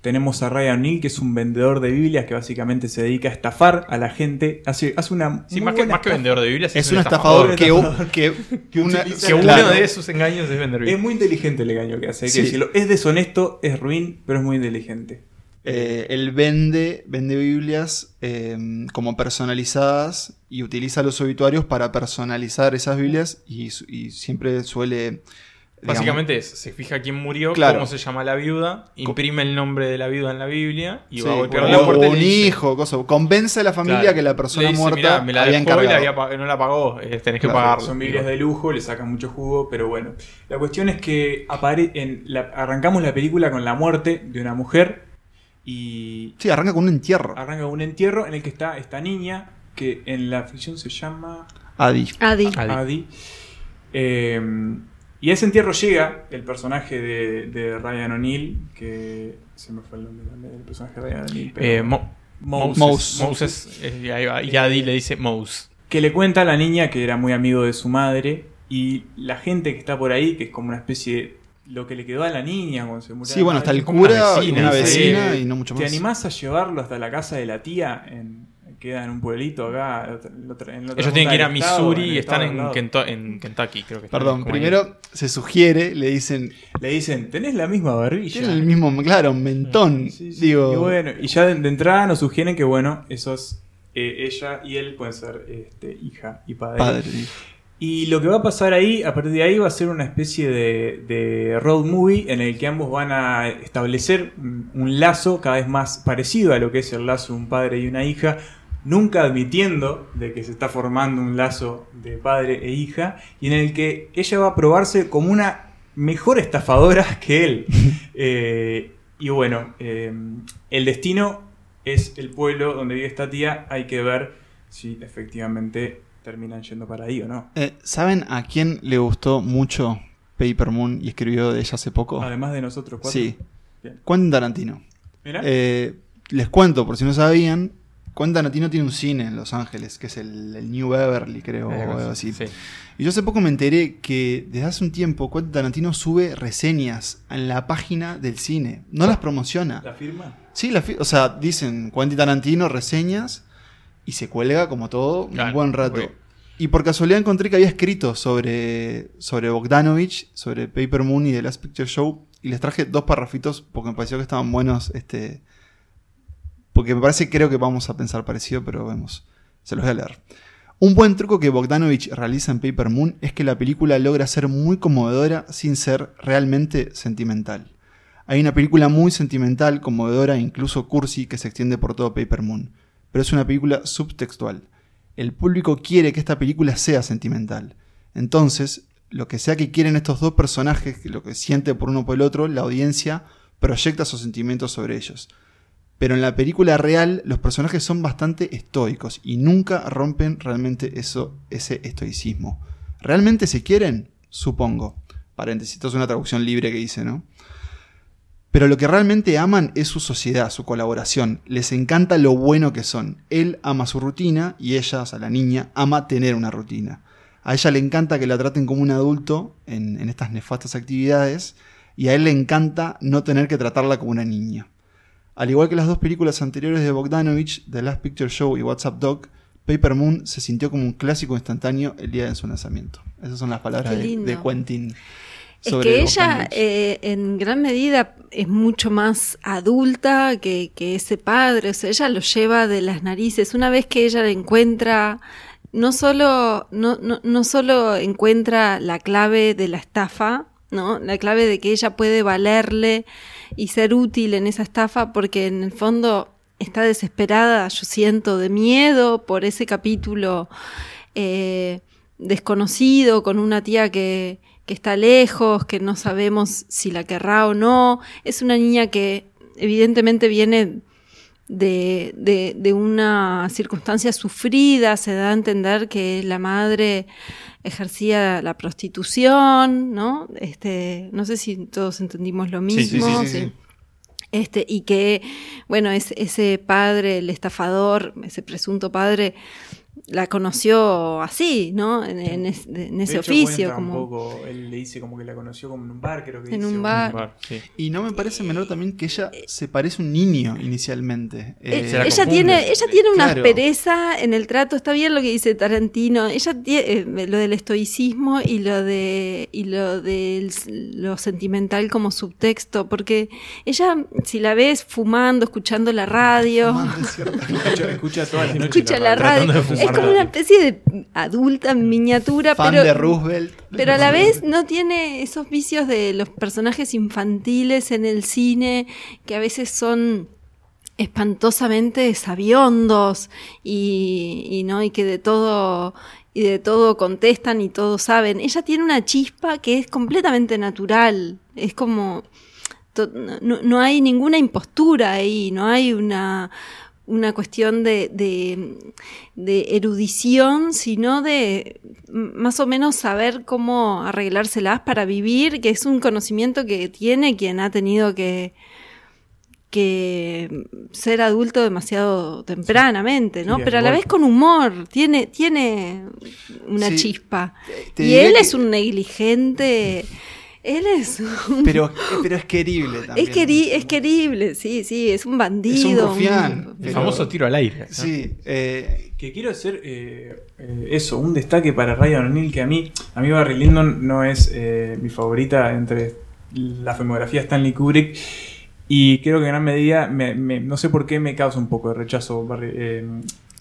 Tenemos a Ryan O'Neill, que es un vendedor de Biblias que básicamente se dedica a estafar a la gente. Hace, hace una. Sí, muy más que, más que vendedor de Biblias, es un estafador que, estafador. que, Que una- utiliza- Que uno claro. de sus engaños es vender Es Biblias. muy inteligente el engaño que hace. hay que Sí. decirlo. Es deshonesto, es ruin, pero es muy inteligente. Eh, él vende, vende Biblias eh, como personalizadas y utiliza los obituarios para personalizar esas Biblias y siempre suele... digamos, Básicamente es, se fija quién murió, Claro. cómo se llama la viuda, imprime el nombre de la viuda en la Biblia y sí, va a golpear o, la puerta o un hijo, cosa, convence a la familia Claro. que la persona dice, muerta "Mirá, me la había dejó y la encargado. había pa- no la pagó, eh, tenés que Claro, pagarla. Son Biblias de lujo, le sacan mucho jugo, pero bueno. La cuestión es que apare en la- arrancamos la película con la muerte de una mujer y Sí, arranca con un entierro. arranca un entierro en el que está esta niña que en la ficción se llama Adi. Adi. Adi. Adi. Eh, y a ese entierro llega el personaje de, de Ryan O'Neill, que se me fue el nombre también del personaje de Ryan O'Neill. pero- Eh, Mo- Moses. Moses. Moses, eh, y ahí va, y Adi le dice Mose. que le cuenta a la niña que era muy amigo de su madre y la gente que está por ahí, que es como una especie de lo que le quedó a la niña cuando se murió. Sí, bueno, está madre, el como una cura, vecina, una vecina y no mucho ¿Te más. animás a llevarlo hasta la casa de la tía? En, queda en un pueblito acá. en la Ellos tienen que ir a estado, Missouri y están en, Kentucky, creo que están Perdón, ahí. primero se sugiere, le dicen, Le dicen, tenés la misma barbilla. tiene el mismo, claro, mentón. Sí, sí. Digo, Y bueno, y ya de, de entrada nos sugieren que, bueno, esos, eh, ella y él pueden ser este, hija y padre. padre. Y lo que va a pasar ahí, a partir de ahí, va a ser una especie de, de road movie en el que ambos van a establecer un, un lazo cada vez más parecido a lo que es el lazo de un padre y una hija, nunca admitiendo de que se está formando un lazo de padre e hija, y en el que ella va a probarse como una mejor estafadora que él. Eh, y bueno, eh, el destino es el pueblo donde vive esta tía, hay que ver si efectivamente terminan yendo para ahí o no. Eh, ¿Saben a quién le gustó mucho Paper Moon y escribió de ella hace poco? Además de nosotros cuatro. Sí, Bien. Quentin Tarantino. Les cuento, por si no sabían, Quentin Tarantino tiene un cine en Los Ángeles, que es el, el New Beverly, creo, Eh, o algo así. sí. Y yo hace poco me enteré que desde hace un tiempo Quentin Tarantino sube reseñas en la página del cine. No las promociona. ¿La firma? Sí, la fi- o sea, dicen Quentin Tarantino, reseñas, y se cuelga como todo Claro, un buen rato. Y por casualidad encontré que había escrito sobre, sobre Bogdanovich, sobre Paper Moon y The Last Picture Show, y les traje dos parrafitos porque me pareció que estaban buenos, este, porque me parece, creo que vamos a pensar parecido, pero vemos. Se los voy a leer. Un buen truco que Bogdanovich realiza en Paper Moon es que la película logra ser muy conmovedora sin ser realmente sentimental. Hay una película muy sentimental, conmovedora incluso cursi que se extiende por todo Paper Moon, pero es una película subtextual. El público quiere que esta película sea sentimental. Entonces, lo que sea que quieren estos dos personajes, lo que siente por uno por el otro, la audiencia proyecta sus sentimientos sobre ellos. Pero en la película real los personajes son bastante estoicos y nunca rompen realmente eso, ese estoicismo. ¿Realmente se quieren? Supongo. Paréntesis, esto es una traducción libre que dice, ¿no? Pero lo que realmente aman es su sociedad, su colaboración. Les encanta lo bueno que son. Él ama su rutina y ella, o sea, la niña, ama tener una rutina. A ella le encanta que la traten como un adulto en estas nefastas actividades y a él le encanta no tener que tratarla como una niña. Al igual que las dos películas anteriores de Bogdanovich, The Last Picture Show y What's Up Dog, Paper Moon se sintió como un clásico instantáneo el día de su lanzamiento. Esas son las palabras de, Quentin. Es sobre que ella eh, en gran medida es mucho más adulta que, que ese padre, o sea, ella lo lleva de las narices. Una vez que ella le encuentra, no solo, no, no, no solo encuentra la clave de la estafa, ¿no? La clave de que ella puede valerle y ser útil en esa estafa, porque en el fondo está desesperada, yo siento, de miedo por ese capítulo eh, desconocido con una tía que, que está lejos, que no sabemos si la querrá o no. Es una niña que evidentemente viene de, de, de una circunstancia sufrida, se da a entender que la madre ejercía la prostitución, ¿no? Este, no sé si todos entendimos lo mismo. sí, sí, sí. Este, y que, bueno, es, ese padre, el estafador, ese presunto padre, la conoció así, ¿no? En, en es- en ese De hecho, oficio, cuenta un como poco, él le dice como que la conoció como en un bar, creo que En dice, un bar. Sí. Y no me parece menor también que ella se parece un niño inicialmente. Eh, la ella confunde. tiene, ella tiene una Claro. aspereza en el trato, está bien lo que dice Tarantino, ella tiene lo del estoicismo y lo de y lo del lo sentimental como subtexto, porque ella si la ves fumando, escuchando la radio, Fumando, es cierto. Escucha, escucha todas las noches escucha la Tratando radio, como una especie de adulta en miniatura, Fan pero de Roosevelt. pero a la vez no tiene esos vicios de los personajes infantiles en el cine que a veces son espantosamente sabiondos y, y no y que de todo y de todo contestan y todo saben. Ella tiene una chispa que es completamente natural. Es como no, no hay ninguna impostura ahí, no hay una una cuestión de, de, de erudición, sino de más o menos saber cómo arreglárselas para vivir, que es un conocimiento que tiene quien ha tenido que, que ser adulto demasiado tempranamente, ¿no? Pero a la vez con humor, tiene, tiene una Sí. chispa. Y él que- es un negligente, él es un Pero, pero es querible también. es, queri- es querible, sí, sí, es un bandido. Es un rufián. un- El famoso tiro al aire. ¿no? Sí, eh, Que quiero hacer eh, eh, eso, un destaque para Ryan O'Neill, que a mí, a mí Barry Lyndon no es eh, mi favorita entre la filmografía de Stanley Kubrick. Y creo que en gran medida, me- me- no sé por qué me causa un poco de rechazo Barry, eh,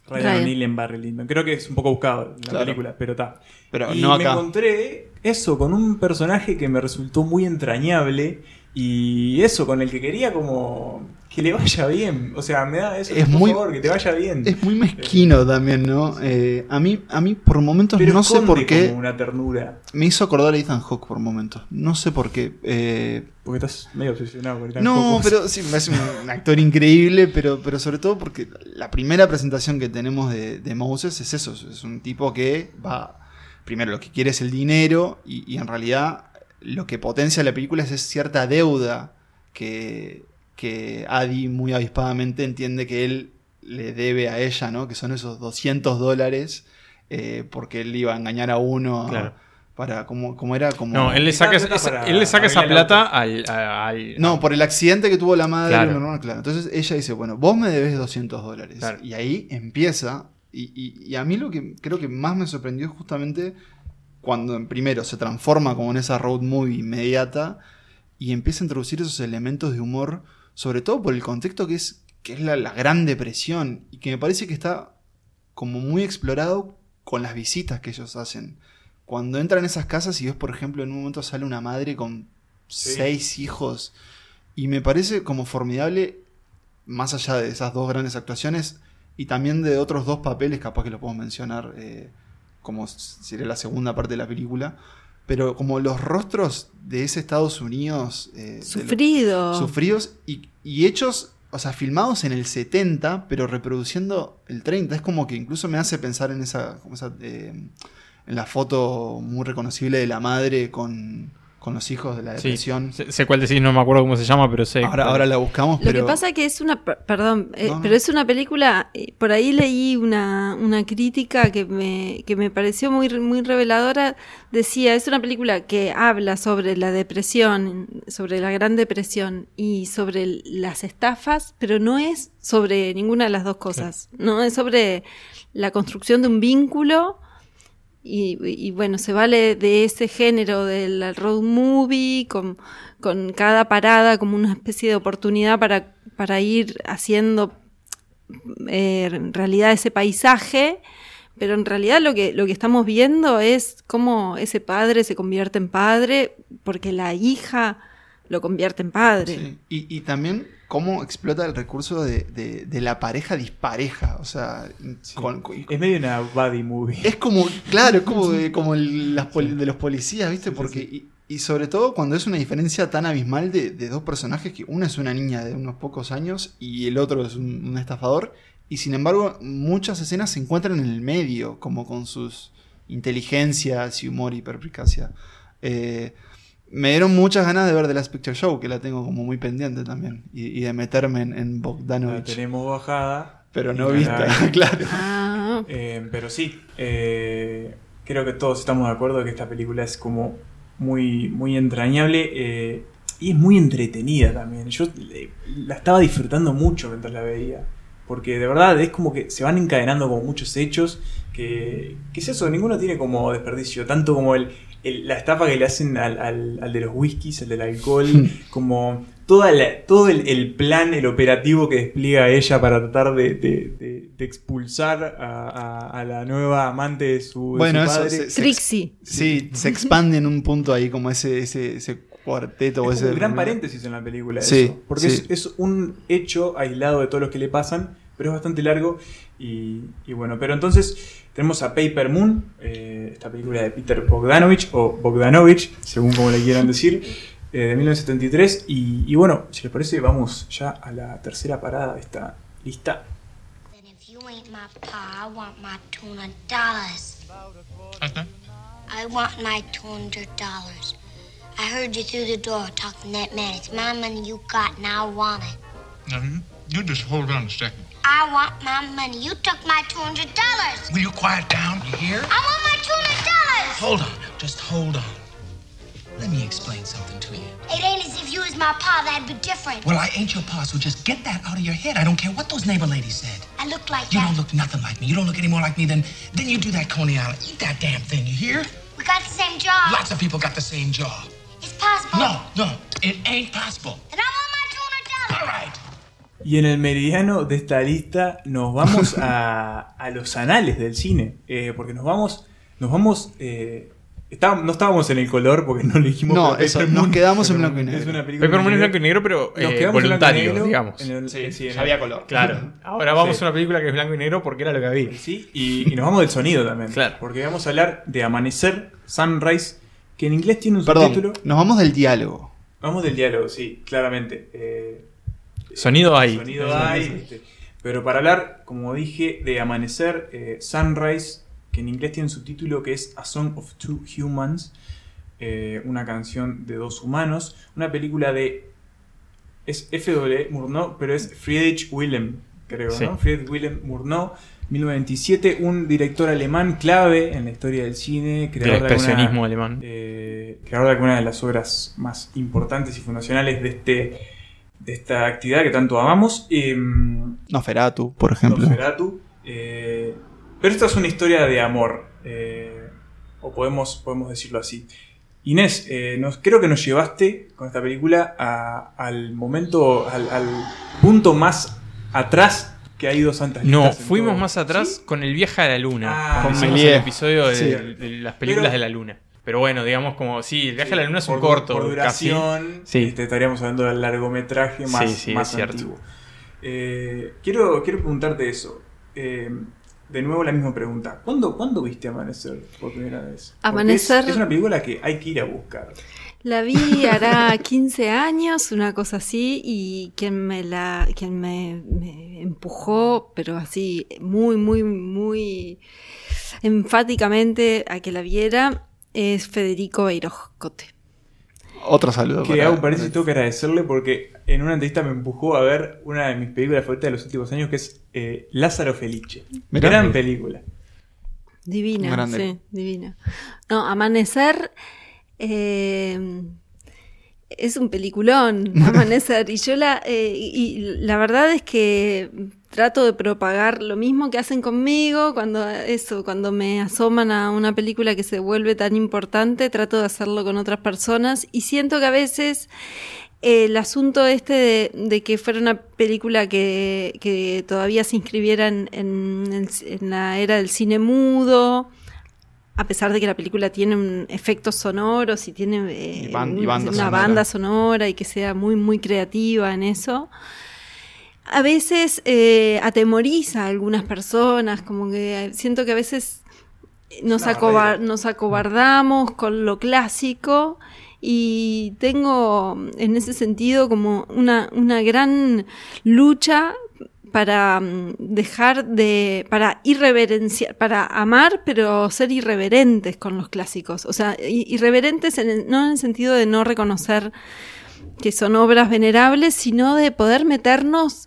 Ryan. O'Neill en Barry Lyndon. Creo que es un poco buscado la Claro. película, pero está. pero y no me encontré eso con un personaje que me resultó muy entrañable y eso con el que quería como que le vaya bien. O sea, me da eso, Es por muy- favor, que te vaya bien. Es muy mezquino también, ¿no? Eh, a, mí, a mí por momentos Pero no sé por qué como una ternura. me hizo acordar a Ethan Hawke por momentos. No sé por qué. Eh, Porque estás medio obsesionado con Ethan no, pero sí, me un, un actor increíble, pero, pero sobre todo porque la primera presentación que tenemos de, de Moses es eso. Es un tipo que va. Primero, lo que quiere es el dinero y, y en realidad lo que potencia la película es, es cierta deuda que, que Adi muy avispadamente entiende que él le debe a ella, ¿no? Que son esos 200 dólares eh, porque él iba a engañar a uno Claro. para, como, como era como... No, él le saca, esa, él le saca esa plata al, No, por el accidente que tuvo la madre Claro. claro. Entonces ella dice, bueno, vos me debes 200 dólares. Claro. Y ahí empieza. Y, y- y a mí lo que creo que más me sorprendió es justamente cuando primero se transforma como en esa road movie inmediata y empieza a introducir esos elementos de humor, sobre todo por el contexto que es, que es la, la Gran Depresión y que me parece que está como muy explorado con las visitas que ellos hacen. Cuando entran a esas casas y ves, por ejemplo, en un momento sale una madre con Sí. seis hijos y me parece como formidable, más allá de esas dos grandes actuaciones y también de otros dos papeles, capaz que lo puedo mencionar eh, como sería la segunda parte de la película, pero como los rostros de ese Estados Unidos eh, de lo- Sufrido. sufridos y, y hechos, o sea, filmados en el 70, pero reproduciendo el 30. Es como que incluso me hace pensar en esa, como esa, eh, en la foto muy reconocible de la madre con, con los hijos de la Sí, depresión. sé, sé cuál decís, no me acuerdo cómo se llama, pero sé. Ahora, ahora la buscamos, Lo pero... que pasa que es una, per- perdón, eh, No, no. pero es una película, eh, por ahí leí una, una crítica que me, que me pareció muy, muy reveladora, decía, es una película que habla sobre la depresión, sobre la gran depresión y sobre las estafas, pero no es sobre ninguna de las dos cosas, no es sobre la construcción de un vínculo y, y bueno, se vale de ese género del road movie, con, con cada parada como una especie de oportunidad para, para ir haciendo eh, en realidad ese paisaje, pero en realidad lo que, lo que estamos viendo es cómo ese padre se convierte en padre, porque la hija lo convierte en padre. Sí. Y también cómo explota el recurso de, de- de la pareja dispareja. O sea, con- con- Es medio una buddy movie. es como, claro, es como, de, como el- las poli- de los policías, ¿viste? Porque, y, y sobre todo cuando es una diferencia tan abismal de, de dos personajes, que una es una niña de unos pocos años y el otro es un, un estafador. Y sin embargo, muchas escenas se encuentran en el medio, como con sus inteligencias y humor y perspicacia. Eh, me dieron muchas ganas de ver The Last Picture Show, que la tengo como muy pendiente también, y, y de meterme en, en La Bogdanovich. tenemos bajada. Pero no vista, la- claro. Ah, Eh, pero sí, eh, creo que todos estamos de acuerdo que esta película es como muy, muy entrañable eh, y es muy entretenida también. Yo la estaba disfrutando mucho mientras la veía. Porque de verdad es como que se van encadenando como muchos hechos que, que es eso, ninguno tiene como desperdicio, tanto como el, el- la estafa que le hacen al, al- al de los whiskies, el del alcohol, como toda la- todo el, el plan, el operativo que despliega ella para tratar de, de- de- de expulsar a, a- a la nueva amante de su, de Bueno, su eso padre. se- Trixie. Sí, se expande en un punto ahí como ese, ese, ese cuarteto o Es ese un gran paréntesis en la película. Sí, eso, porque sí. es, es un hecho aislado de todos los que le pasan, pero es bastante largo. Y, y bueno, pero entonces tenemos a Paper Moon, eh, esta película de Peter Bogdanovich, o Bogdanovich, según como le quieran decir, eh, de 1973. Y, y bueno, si les parece, vamos ya a la tercera parada de esta lista. Then if you ain't my pa, I want my two hundred dollars. I want my two hundred dollars. I heard you through the door talking to that man. It's my money you got, and I want it. Now, you, you just hold on a second. I want my money. You took my two hundred dollars. Will you quiet down? You hear? I want my two hundred dollars. Hold on just hold on. Let me explain something to you. It ain't as if you was my pa. That'd be different. Well, I ain't your pa, so just get that out of your head. I don't care what those neighbor ladies said. I look like You that. don't look nothing like me. You don't look any more like me than than you do that Coney Island. Eat that damn thing, you hear? We got the same job. Lots of people got the same jaw. It's possible. No, no, it ain't possible. And I want my two hundred All dollars. right. Y en el meridiano de esta lista nos vamos a, a los anales del cine. eh, porque nos vamos. Nos vamos. eh, está- no estábamos en el color porque no le dijimos. No, eso, Paper nos Moon- quedamos en blanco y Moon negro. Es una película Paper Moon es blanco y negro, pero Nos eh, quedamos en blanco y voluntario, negro digamos. en el- Sí, sí, en ya el- había color. Claro. Ahora vamos Sí. a una película que es blanco y negro porque era lo que había. Sí, y, y nos vamos del sonido también. Claro. Porque vamos a hablar de Amanecer, Sunrise, que en inglés tiene un subtítulo. Nos vamos del diálogo. Vamos del diálogo, sí, claramente. Eh, Sonido hay. Sonido hay. este, Pero para hablar, como dije, de Amanecer, eh, Sunrise, que en inglés tiene un subtítulo que es A Song of Two Humans, eh, una canción de dos humanos, una película de. Es F.W. Murnau, pero es Friedrich Wilhelm, creo, Sí. ¿no? Friedrich Wilhelm Murnau, 1927, un director alemán clave en la historia del cine, Del creador de alguna- expresionismo alemán. eh, creador de algunas de las obras más importantes y fundacionales de este de esta actividad que tanto amamos. Eh, Noferatu, por ejemplo. Nosferatu. eh, pero esta es una historia de amor. eh, o podemos, podemos decirlo así. Inés, eh, nos, creo que nos llevaste con esta película a- al momento, al, al punto más atrás que ha ido Santa No, fuimos más atrás con el viaje a la luna. Ah, con el episodio de, Sí. de las películas Pero- de la luna. Pero bueno, digamos como, sí, el viaje a la luna es un por, corto. Por casi. duración, Sí. este, estaríamos hablando del largometraje más, Sí, sí, más es cierto. antiguo. Eh, quiero, quiero preguntarte eso. Eh, de nuevo la misma pregunta. ¿Cuándo, ¿Cuándo viste Amanecer por primera vez? Porque Amanecer- Es, es una película que hay que ir a buscar. La vi hará 15 años, una cosa así, y quien me la, quien me, me empujó, pero así muy, muy, muy enfáticamente a que la viera, es Federico Beiroscote. Otro saludo. Que para- hago un paréntesis, tengo que agradecerle porque en una entrevista me empujó a ver una de mis películas favoritas de los últimos años que es eh, Lázaro Felice. Mirá. Gran película. Divina, Grande. sí, divina. No, Amanecer eh, es un peliculón, Amanecer. y yo la, eh, y la verdad es que trato de propagar lo mismo que hacen conmigo cuando eso, cuando me asoman a una película que se vuelve tan importante, trato de hacerlo con otras personas y siento que a veces el asunto este de, de que fuera una película que, que todavía se inscribiera en, en en la era del cine mudo, a pesar de que la película tiene un- efectos sonoros y tiene eh, Y ban- y un- banda una sonora. banda sonora y que sea muy, muy creativa en eso. A veces eh, atemoriza a algunas personas, como que siento que a veces nos, acobar- nos acobardamos con lo clásico y tengo en ese sentido como una, una gran lucha para mm, dejar de, para irreverenciar, para amar, pero ser irreverentes con los clásicos. O sea, irreverentes en el- no en el sentido de no reconocer que son obras venerables, sino de poder meternos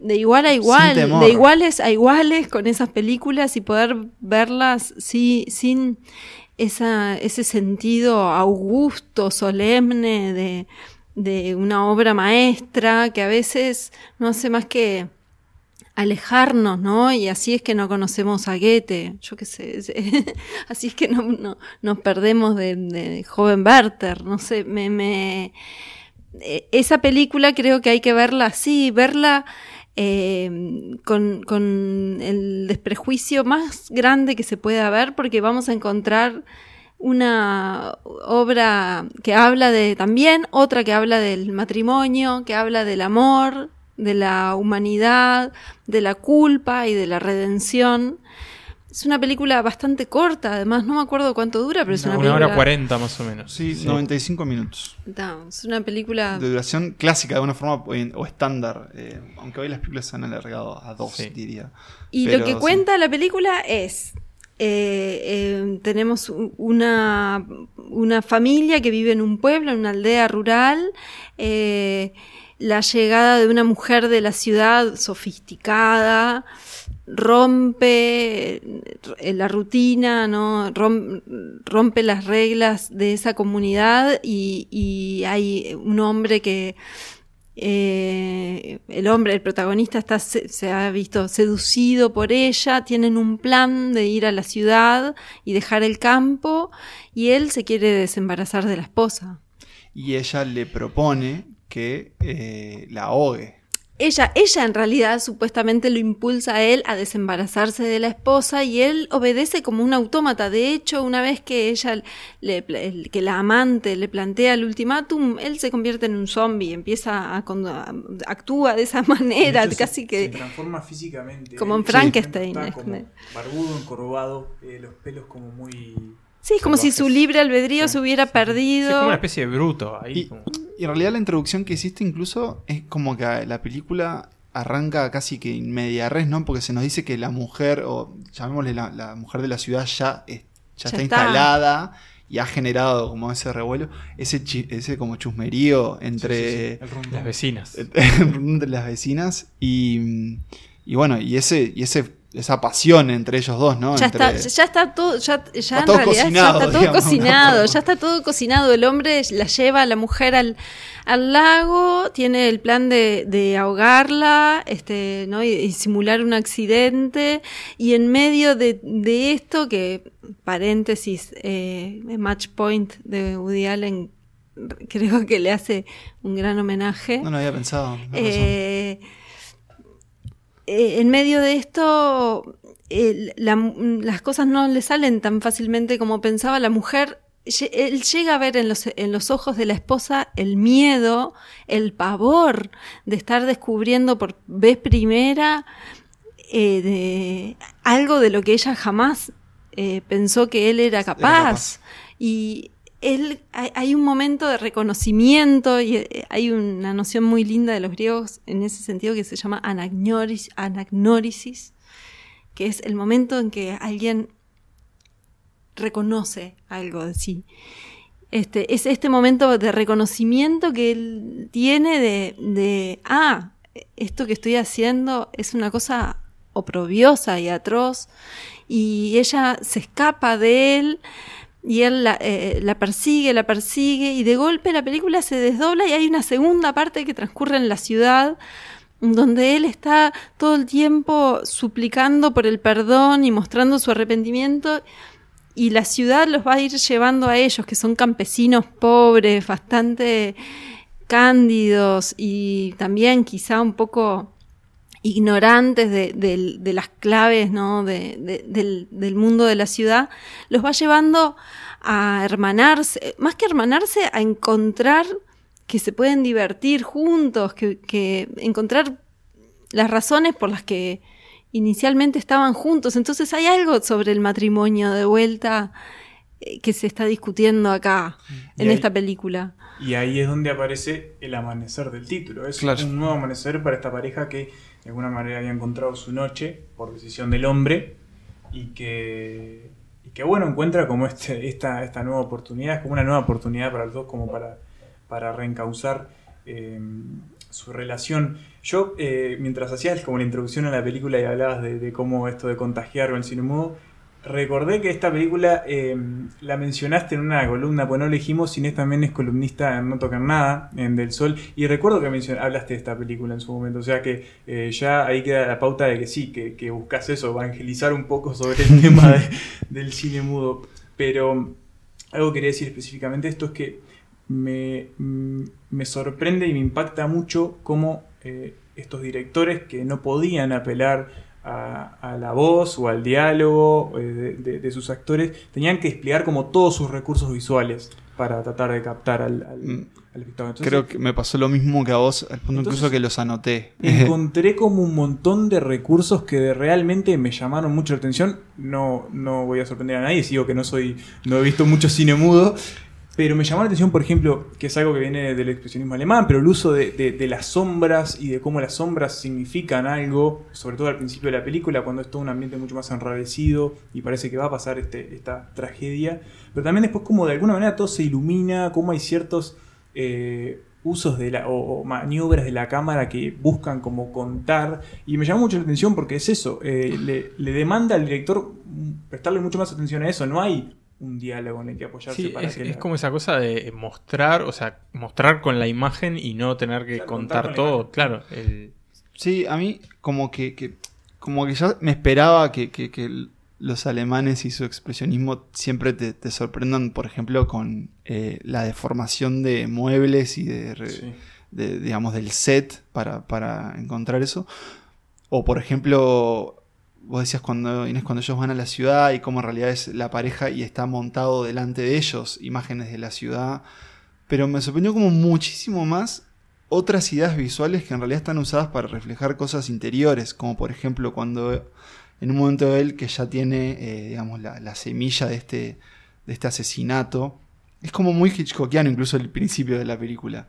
de igual a igual, de iguales a iguales con esas películas y poder verlas sí, sin esa, ese sentido augusto, solemne de, de una obra maestra que a veces no hace más que alejarnos, ¿no? Y así es que no conocemos a Goethe, yo qué sé, así es que no, no- nos perdemos de, de joven Werther, no sé, me, me- eh, esa película creo que hay que verla así, verla eh, con, con el desprejuicio más grande que se pueda ver, porque vamos a encontrar una obra que habla de también, otra que habla del matrimonio, que habla del amor, de la humanidad, de la culpa y de la redención. Es una película bastante corta, además, no me acuerdo cuánto dura, pero es una, Una película. hora cuarenta más o menos. Sí, 95 minutos. No, es una película. De duración clásica de una forma o en- o estándar. eh, aunque hoy las películas se han alargado a dos, Sí. diría. Y Pero lo que sí. cuenta la película es, eh, eh, tenemos una, una familia que vive en un pueblo, en una aldea rural, eh, la llegada de una mujer de la ciudad sofisticada, rompe eh, la rutina, ¿no? Rom- rompe las reglas de esa comunidad y, hay un hombre que eh, el hombre, el protagonista, está, se ha visto seducido por ella, tienen un plan de ir a la ciudad y dejar el campo, y él se quiere desembarazar de la esposa. Y ella le propone que eh, la ahogue. Ella, ella en realidad supuestamente lo impulsa a él a desembarazarse de la esposa y él obedece como un autómata. De hecho, una vez que ella, le, que la amante le plantea el ultimátum, él se convierte en un zombie, empieza a, actúa de esa manera, De hecho, se- casi Se que transforma físicamente. como en Frankenstein, Está como- barbudo, encorvado, eh, los pelos como muy. Sí, es como si su libre albedrío Sí, se hubiera Sí, es perdido. como una especie de bruto ahí. Y, como- y en realidad la introducción que hiciste incluso es como que la película arranca casi que en media res, ¿no? Porque se nos dice que la mujer, o llamémosle la, la mujer de la ciudad, ya, es- ya, está, está. instalada y ha generado como ese revuelo, ese, chi- ese como chusmerío entre, El rumbo. Las vecinas. entre las vecinas y, y bueno, y ese, y ese esa pasión entre ellos dos, ¿no? Ya Entre- está, ya está todo, ya, ya Está en todo realidad cocinado, ya está todo digamos, cocinado, ¿no? ya está todo cocinado. El hombre la lleva a la mujer al, al lago, tiene el plan de, de ahogarla, este, ¿no? Y, y simular un accidente. Y en medio de, de esto, que paréntesis, eh, Match Point de Woody Allen creo que le hace un gran homenaje. No lo había pensado. razón. Eh, en medio de esto, eh, la- las cosas no le salen tan fácilmente como pensaba la mujer. Él llega a ver en los, en los ojos de la esposa el miedo, el pavor de estar descubriendo por vez primera eh, de algo de lo que ella jamás pensó que él era capaz. capaz. Y él, hay, un momento de reconocimiento y eh, hay una noción muy linda de los griegos en ese sentido que se llama anagnoris, que es el momento en que alguien reconoce algo de sí. Este, es este momento de reconocimiento que él tiene de, ah, esto que estoy haciendo es una cosa oprobiosa y atroz, y ella se escapa de él, y él la, eh, la, persigue, la persigue, y de golpe la película se desdobla y hay una segunda parte que transcurre en la ciudad, donde él está todo el tiempo suplicando por el perdón y mostrando su arrepentimiento, y la ciudad los va a ir llevando a ellos, que son campesinos pobres, bastante cándidos y también quizá un poco ignorantes de, de, de las claves ¿no? de, del, del, mundo de la ciudad, los va llevando a hermanarse, más que hermanarse, a encontrar que se pueden divertir juntos, que, que encontrar las razones por las que inicialmente estaban juntos. Entonces hay algo sobre el matrimonio de vuelta eh, que se está discutiendo acá, en ahí, esta película. Y ahí es donde aparece el amanecer del título. Es Claro. un nuevo amanecer para esta pareja que de alguna manera había encontrado su noche por decisión del hombre y que, y que bueno, encuentra como este, esta, esta nueva oportunidad, es como una nueva oportunidad para los dos como para, para reencauzar eh, su relación. Yo, eh, mientras hacías como la introducción a la película y hablabas de, de cómo esto de contagiar o el cine mudo, recordé que esta película eh, la mencionaste en una columna, pues no elegimos, Inés también es columnista en No Tocan Nada, en Del Sol, y recuerdo que mencion- hablaste de esta película en su momento, o sea que eh, ya ahí queda la pauta de que sí, que, que buscas eso, evangelizar un poco sobre el tema de- del cine mudo, pero algo que quería decir específicamente esto es que me, me sorprende y me impacta mucho cómo eh, estos directores que no podían apelar a, a la voz o al diálogo eh, de, de- de sus actores, tenían que desplegar como todos sus recursos visuales para tratar de captar al, al- Mm. al. Entonces, Creo que me pasó lo mismo que a vos, al punto Entonces- incluso que los anoté. encontré como un montón de recursos que realmente me llamaron mucho la atención. No, no voy a sorprender a nadie, sigo que no soy, no he visto mucho cine mudo. Pero me llamó la atención, por ejemplo, que es algo que viene del expresionismo alemán, pero el uso de, las sombras y de cómo las sombras significan algo, sobre todo al principio de la película, cuando es todo un ambiente mucho más enrarecido y parece que va a pasar este, esta tragedia. Pero también después como de alguna manera todo se ilumina, cómo hay ciertos eh, usos de la, o, maniobras de la cámara que buscan como contar. Y me llamó mucho la atención porque es eso, eh, le, le demanda al director prestarle mucho más atención a eso. No hay un diálogo en el que apoyarse Sí, para es, que es la- como esa cosa de mostrar, o sea, mostrar con la imagen y no tener que contar contar con la todo. imagen. Claro, el- Sí, a mí como que, que- como que ya me esperaba que, que- los alemanes y su expresionismo siempre te, te sorprendan, por ejemplo, con eh, la deformación de muebles y de, re- Sí. de, digamos, del set para, para encontrar eso. O, por ejemplo, vos decías cuando, Inés, cuando ellos van a la ciudad y cómo en realidad es la pareja y está montado delante de ellos imágenes de la ciudad. Pero me sorprendió como muchísimo más otras ideas visuales que en realidad están usadas para reflejar cosas interiores, como por ejemplo cuando en un momento él que ya tiene, eh, digamos, la, la semilla de este, de este asesinato, es como muy Hitchcockiano incluso el principio de la película.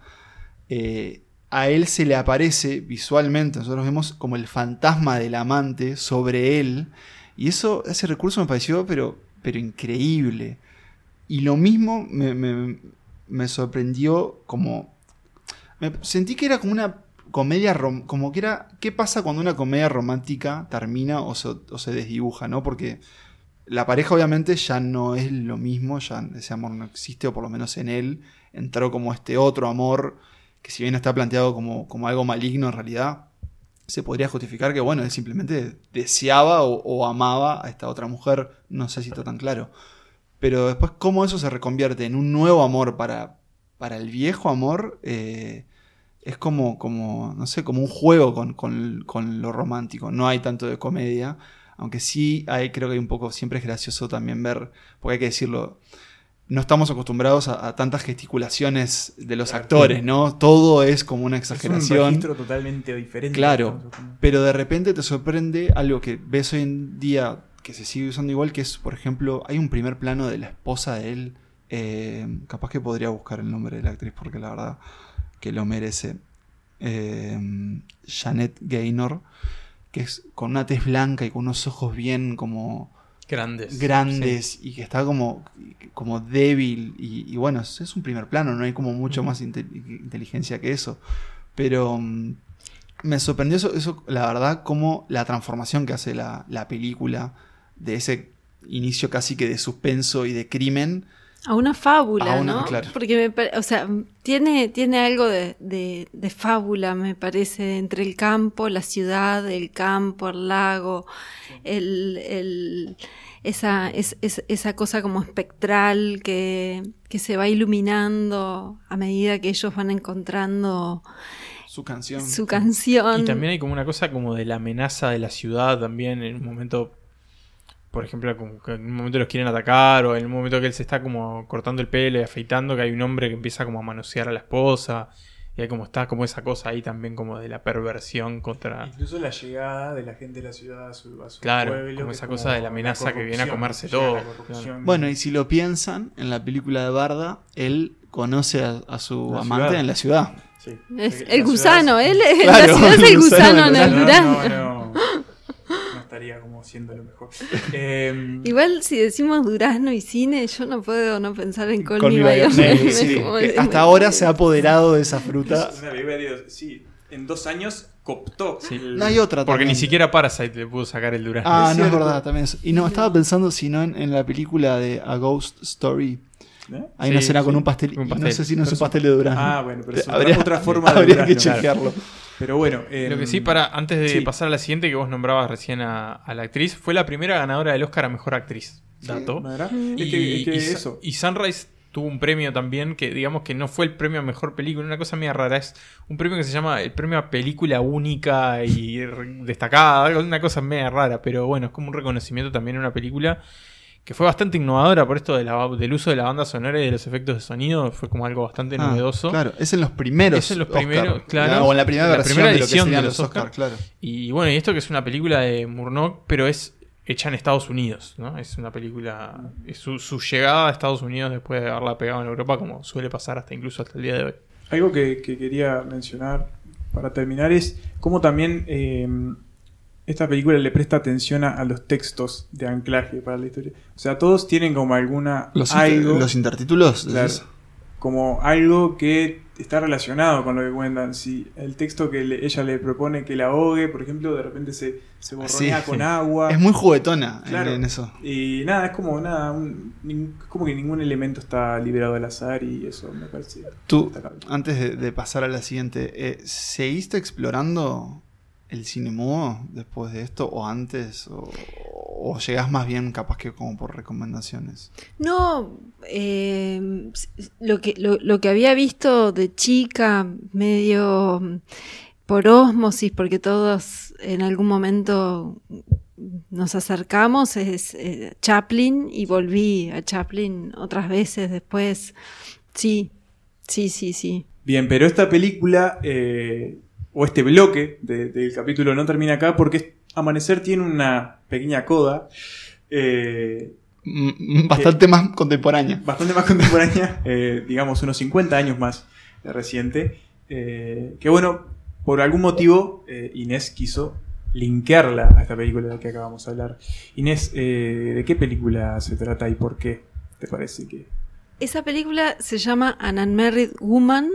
Eh, a él se le aparece visualmente, nosotros vemos como el fantasma del amante sobre él, y eso, ese recurso me pareció pero, pero increíble. Y lo mismo me, me- me sorprendió como... Me sentí que era como una comedia, rom- como que era... ¿Qué pasa cuando una comedia romántica termina o se, o se desdibuja, no? Porque la pareja obviamente ya no es lo mismo, ya ese amor no existe, o por lo menos en él entró como este otro amor, que si bien está planteado como, como algo maligno en realidad, se podría justificar que, bueno, él simplemente deseaba o, amaba a esta otra mujer, no sé si está tan claro. Pero después, cómo eso se reconvierte en un nuevo amor para, para el viejo amor, eh, es como, como, no sé, como un juego con, con- con lo romántico. No hay tanto de comedia, aunque sí hay, creo que hay un poco, siempre es gracioso también ver, porque hay que decirlo, no estamos acostumbrados a, a tantas gesticulaciones de los Claro. actores, ¿no? Todo es como una Es un exageración. registro totalmente diferente. Claro, pero de repente te sorprende algo que ves hoy en día que se sigue usando igual, que es, por ejemplo, hay un primer plano de la esposa de él. eh, capaz que podría buscar el nombre de la actriz porque la verdad que lo merece. Eh, Janet Gaynor, que es con una tez blanca y con unos ojos bien como, Grandes. grandes y que está como, como débil. Y, y bueno, es un primer plano, no hay como mucho más inte- inteligencia que eso. Pero mm, me sorprendió eso, eso, la verdad, como la transformación que hace la, la película de ese inicio casi que de suspenso y de crimen. A una fábula, A una- ¿no? claro. Porque, me pare- o sea, tiene, tiene algo de, de- de fábula, me parece, entre el campo, la ciudad, el campo, el lago, el, el- esa, es- es- esa cosa como espectral que, que se va iluminando a medida que ellos van encontrando Su canción. su canción. Y también hay como una cosa como de la amenaza de la ciudad también en un momento, por ejemplo, como que en un momento los quieren atacar o en un momento que él se está como cortando el pelo y afeitando, que hay un hombre que empieza como a manosear a la esposa y hay como está como esa cosa ahí también como de la perversión contra... Incluso la llegada de la gente de la ciudad a su, a su Claro, pueblo. como esa es cosa de la amenaza que viene a comerse todo. Bueno, y si lo piensan, en la película de Barda, él conoce a, a su La amante ciudad. en la ciudad. Sí. Es La el ciudad gusano, es- él Claro, la ciudad es el gusano gusano el No, no, no. Estaría como siendo lo mejor. Eh, Igual si decimos durazno y cine, yo no puedo no pensar en Call, Call sí, hasta ahora se ha apoderado de esa fruta. es una de- sí, en dos años. Sí. el- No hay otra Porque también. ni siquiera Parasite le pudo sacar el durazno. Ah, no es verdad, también eso. Y no, estaba pensando si no en, en la película de A Ghost Story. ¿Eh? Hay una Sí, escena con sí, un pastel. un y pastel. No sé si no es un pastel de durazno. Ah, bueno, pero es otra- habría, otra forma de Habría que chequearlo. Pero bueno. eh, Lo que sí, para antes de sí. pasar a la siguiente que vos nombrabas recién a, a la actriz, fue la primera ganadora del Oscar a Mejor Actriz. Dato. Mm. Es que, es que y, eso. y Sunrise tuvo un premio también que digamos que no fue el premio a mejor película, una cosa media rara, es un premio que se llama el premio a película única y destacada, una cosa media rara, pero bueno, es como un reconocimiento también a una película que fue bastante innovadora por esto de la- del uso de la banda sonora y de los efectos de sonido, fue como algo bastante Ah, novedoso. Claro, es en los primeros. Es en los Oscar. primeros, claro. O en la primera La versión primera de lo que edición de los los Oscar, Oscar. claro. Y bueno, y esto que es una película de Murnau, pero es hecha en Estados Unidos, ¿no? Es una película. es su, su llegada a Estados Unidos después de haberla pegado en Europa, como suele pasar hasta incluso hasta el día de hoy. Algo que, que quería mencionar para terminar es cómo también eh, esta película le presta atención a, a los textos de anclaje para la historia. O sea, todos tienen como alguna Los, inter- algo, los intertítulos. claro, como algo que está relacionado con lo que cuentan. Si el texto que le- ella le propone que la ahogue, por ejemplo, de repente se, se borronea Sí. con agua. Es muy juguetona en- Claro. en, eso. Y nada, es como nada, un- como que ningún elemento está liberado al azar y eso me parece Tú, destacable. antes de, de pasar a la siguiente, eh, ¿seguiste explorando el cine mudo después de esto o antes? ¿O, o llegás más bien capaz que como por recomendaciones? No, eh, lo, que, lo, lo que había visto de chica, medio mm, por ósmosis, porque todos en algún momento nos acercamos, es eh, Chaplin y volví a Chaplin otras veces después. Sí, sí, sí, sí. Bien, pero esta película, eh, o este bloque de- del capítulo no termina acá porque Amanecer tiene una pequeña coda, eh, Mm, mm, Bastante más contemporánea. bastante más contemporánea, eh, digamos unos 50 años más reciente, eh, que bueno, por algún motivo eh, Inés quiso linkearla a esta película de la que acabamos de hablar. Inés, eh, ¿de qué película se trata y por qué te parece que... Esa película se llama An Unmarried Woman,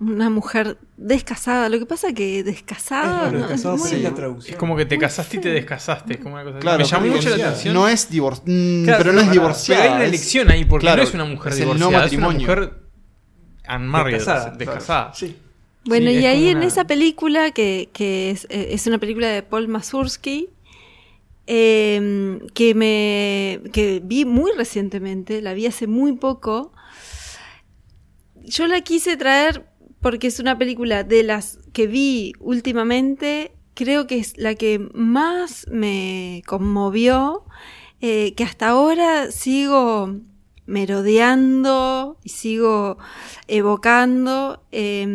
una mujer descasada. Lo que pasa que descasada... Es no, es muy- por la traducción. Es como que te Muy casaste y te descasaste. es como una cosa así. Claro, Me llamó mucho la divorciada. atención. No es divorciada. Claro, pero no es divorciada. Pero hay una es- elección ahí, porque claro, no es una mujer es el no divorciada, es una matrimonio. mujer unmarried, Descasada, descasada. Sí. Bueno, Sí, y es ahí en esa película, que, que es, eh, es una película de Paul Mazursky, eh, que me que vi muy recientemente, la vi hace muy poco. Yo la quise traer porque es una película de las que vi últimamente, creo que es la que más me conmovió, eh, que hasta ahora sigo merodeando y sigo evocando. Eh,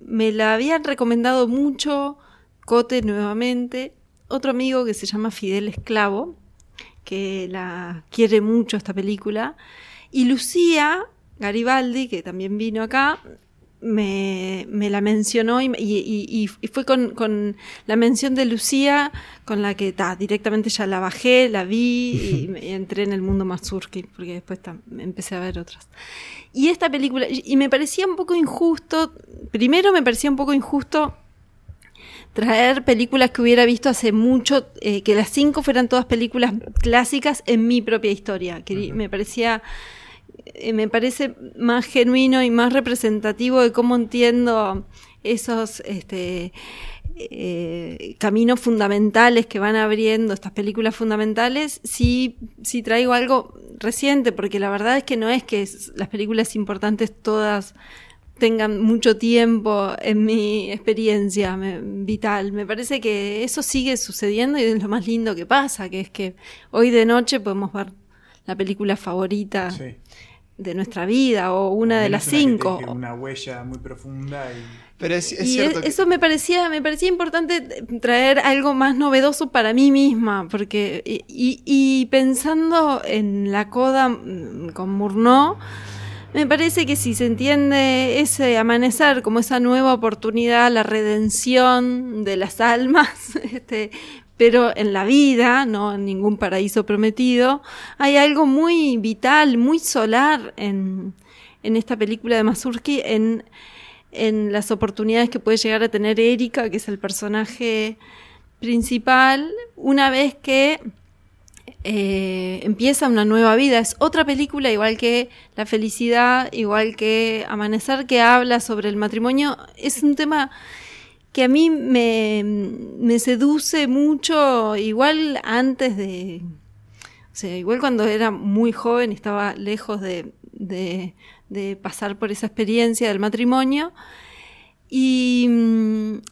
me la habían recomendado mucho, Cote nuevamente, otro amigo que se llama Fidel Esclavo, que la quiere mucho esta película, y Lucía Garibaldi, que también vino acá, me, me la mencionó y, y- y- y fue con, con la mención de Lucía, con la que ta, directamente ya la bajé, la vi y, me- entré en el mundo Mazurki, porque después ta, empecé a ver otras. Y esta película, y me parecía un poco injusto, primero me parecía un poco injusto traer películas que hubiera visto hace mucho, eh, que las cinco fueran todas películas clásicas en mi propia historia. Que Me parecía, me parece más genuino y más representativo de cómo entiendo esos este, eh, caminos fundamentales que van abriendo estas películas fundamentales, si, si traigo algo reciente, porque la verdad es que no es que las películas importantes todas tengan mucho tiempo en mi experiencia vital. Me parece que eso sigue sucediendo y es lo más lindo que pasa, que es que hoy de noche podemos ver la película favorita Sí. de nuestra vida o una de las cinco. Una huella muy profunda y Pero es, es y cierto que- eso me parecía, me parecía importante traer algo más novedoso para mí misma, porque y, y- y pensando en la coda mm, con Murnau, me parece que si se entiende ese amanecer como esa nueva oportunidad, la redención de las almas, este, pero en la vida, no en ningún paraíso prometido, hay algo muy vital, muy solar en, en esta película de Mazurki, en, en las oportunidades que puede llegar a tener Erika, que es el personaje principal, una vez que eh, empieza una nueva vida. Es otra película, igual que La felicidad, igual que Amanecer, que habla sobre el matrimonio. Es un tema que a mí me, me seduce mucho, igual antes de... O sea, igual cuando era muy joven, estaba lejos de, de, pasar por esa experiencia del matrimonio. Y,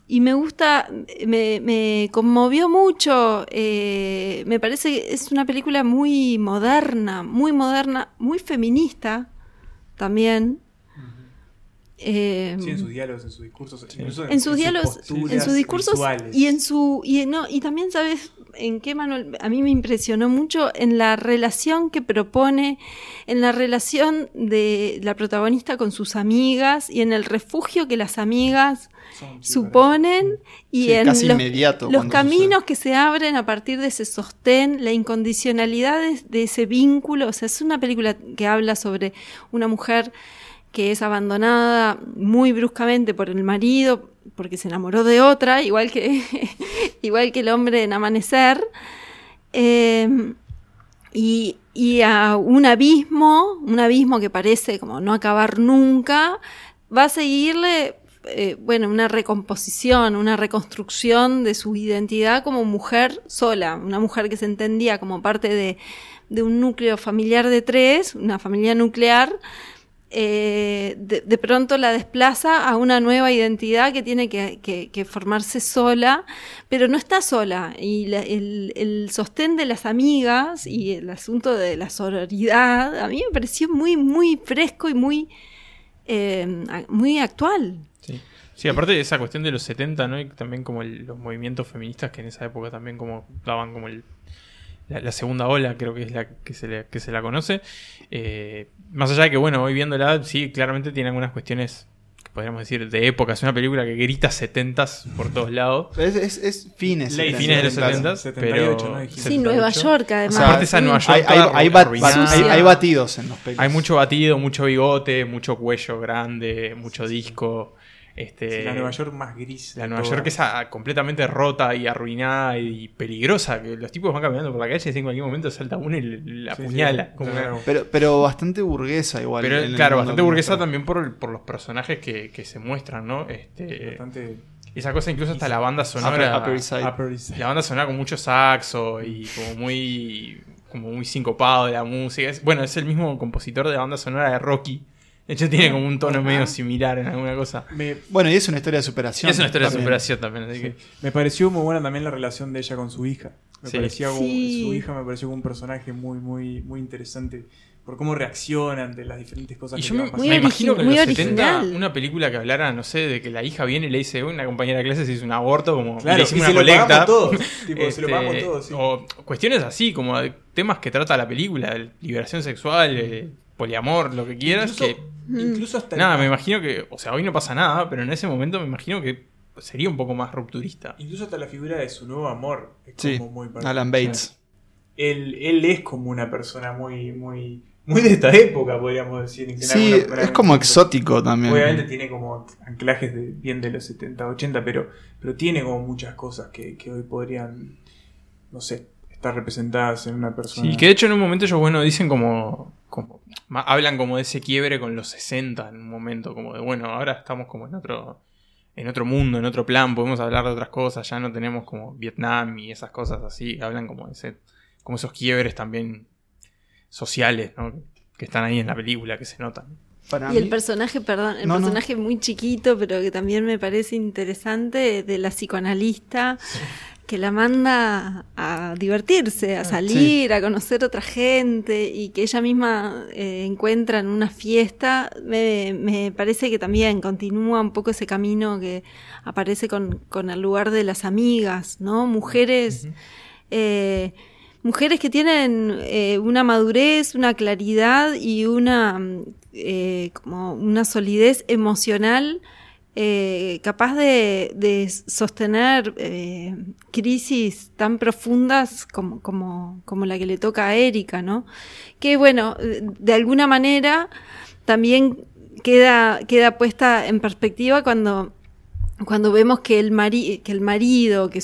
y me gusta, me, me conmovió mucho. eh, me parece que es una película muy moderna, muy moderna, muy feminista también. Eh, sí, en sus diálogos, en sus discursos, incluso en sus diálogos, posturas en sus discursos visuales. y en su y en- no y también sabes en qué Manuel a mí me impresionó mucho en la relación que propone en la relación de la protagonista con sus amigas y en el refugio que las amigas Son, sí, suponen y Sí, en casi los, inmediato los caminos que se abren a partir de ese sostén, la incondicionalidad de, de ese vínculo. O sea, es una película que habla sobre una mujer que es abandonada muy bruscamente por el marido porque se enamoró de otra, igual que, igual que el hombre en Amanecer. Eh, y, y a un abismo, un abismo que parece como no acabar nunca, va a seguirle, eh, bueno, una recomposición, una reconstrucción de su identidad como mujer sola, una mujer que se entendía como parte de, de un núcleo familiar de tres, una familia nuclear, eh, de, pronto la desplaza a una nueva identidad que tiene que, formarse sola, pero no está sola. Y la- el, el sostén de las amigas y el asunto de la sororidad, a mí me pareció muy, muy fresco y muy, eh, muy actual. Sí. Sí, aparte de esa cuestión de los 70, ¿no? Y también como el- los movimientos feministas que en esa época también como daban como el, la, la segunda ola, creo que es la que se, le- que se la conoce. Eh, más allá de que, bueno, hoy viéndola, sí, claramente tiene algunas cuestiones, que podríamos decir, de época. Es una película que grita 70s por todos lados. Es, es, es fines. Late setenta, Fines de los 70s, 70s, 78, pero... Sí, Nueva 78. York O además. sea, Aparte esa Nueva York Hay, hay, toda hay bat- arruinada. hay- hay batidos en los pelis. Hay mucho batido, mucho bigote, mucho cuello grande, mucho disco. Este, Sí, la Nueva York más gris. La Nueva todas. York es ah, completamente rota y arruinada y peligrosa. Que los tipos van caminando por la calle y en cualquier momento salta uno y la Sí, sí, apuñala. sí. como Claro. una- Pero, pero bastante burguesa igual. Pero en el claro, bastante burguesa también por, por los personajes que, que se muestran, ¿no? Este, Bastante esa cosa incluso hasta la banda sonora. Upper East Side. Upper East Side. La banda sonora con mucho saxo y como muy como muy sincopado de la música. Es- bueno, es el mismo compositor de la banda sonora de Rocky. De hecho, tiene como un tono medio similar en alguna cosa. Me, Bueno, y es una historia de superación. Es una historia de también. superación también, así que. me pareció muy buena también la relación de ella con su hija. Me Sí. parecía como, Sí. su hija me pareció como un personaje muy, muy, muy interesante por cómo reaccionan de las diferentes cosas Y que yo le me, van me imagino que en muy los 70 original. una película que hablara, no sé, de que la hija viene y le dice, una compañera de clase se hizo un aborto, como Claro, le y hicimos se una lo colecta. pagamos todos. Tipo, se lo Este, pagamos todos, sí. O cuestiones así, como de temas que trata la película, de liberación sexual, eh, poliamor, lo que quieras, Incluso que Incluso hasta Nada, el- me imagino que, o sea, hoy no pasa nada, pero en ese momento me imagino que sería un poco más rupturista. Incluso hasta la figura de su nuevo amor es Sí, como muy particular. Alan Bates. Él, él es como una persona muy, muy, muy de esta época, podríamos decir. en Sí, alguna- es como exótico también. Obviamente tiene como anclajes de, bien de los 70, 80, pero, pero tiene como muchas cosas que, que hoy podrían, no sé, estar representadas en una persona. Sí, que de hecho en un momento ellos, bueno, dicen como, como hablan como de ese quiebre con los 60 en un momento, como de, bueno, ahora estamos como en otro en otro mundo, en otro plan, podemos hablar de otras cosas, ya no tenemos como Vietnam y esas cosas así, hablan como de ese, como esos quiebres también sociales, ¿no? Que están ahí en la película, que se notan. Para Y el personaje, perdón, el No, no. personaje muy chiquito, pero que también me parece interesante, de la psicoanalista, que la manda a divertirse, a salir, a conocer otra gente, y que ella misma eh, encuentra en una fiesta, me, me parece que también continúa un poco ese camino que aparece con, con el lugar de las amigas, ¿no? Mujeres... eh, mujeres que tienen eh, una madurez, una claridad y una eh, como una solidez emocional eh, capaz de, sostener eh, crisis tan profundas como, como, como la que le toca a Erika, ¿no? Que bueno, de alguna manera también queda, queda puesta en perspectiva cuando cuando vemos que el, mari que el marido, que,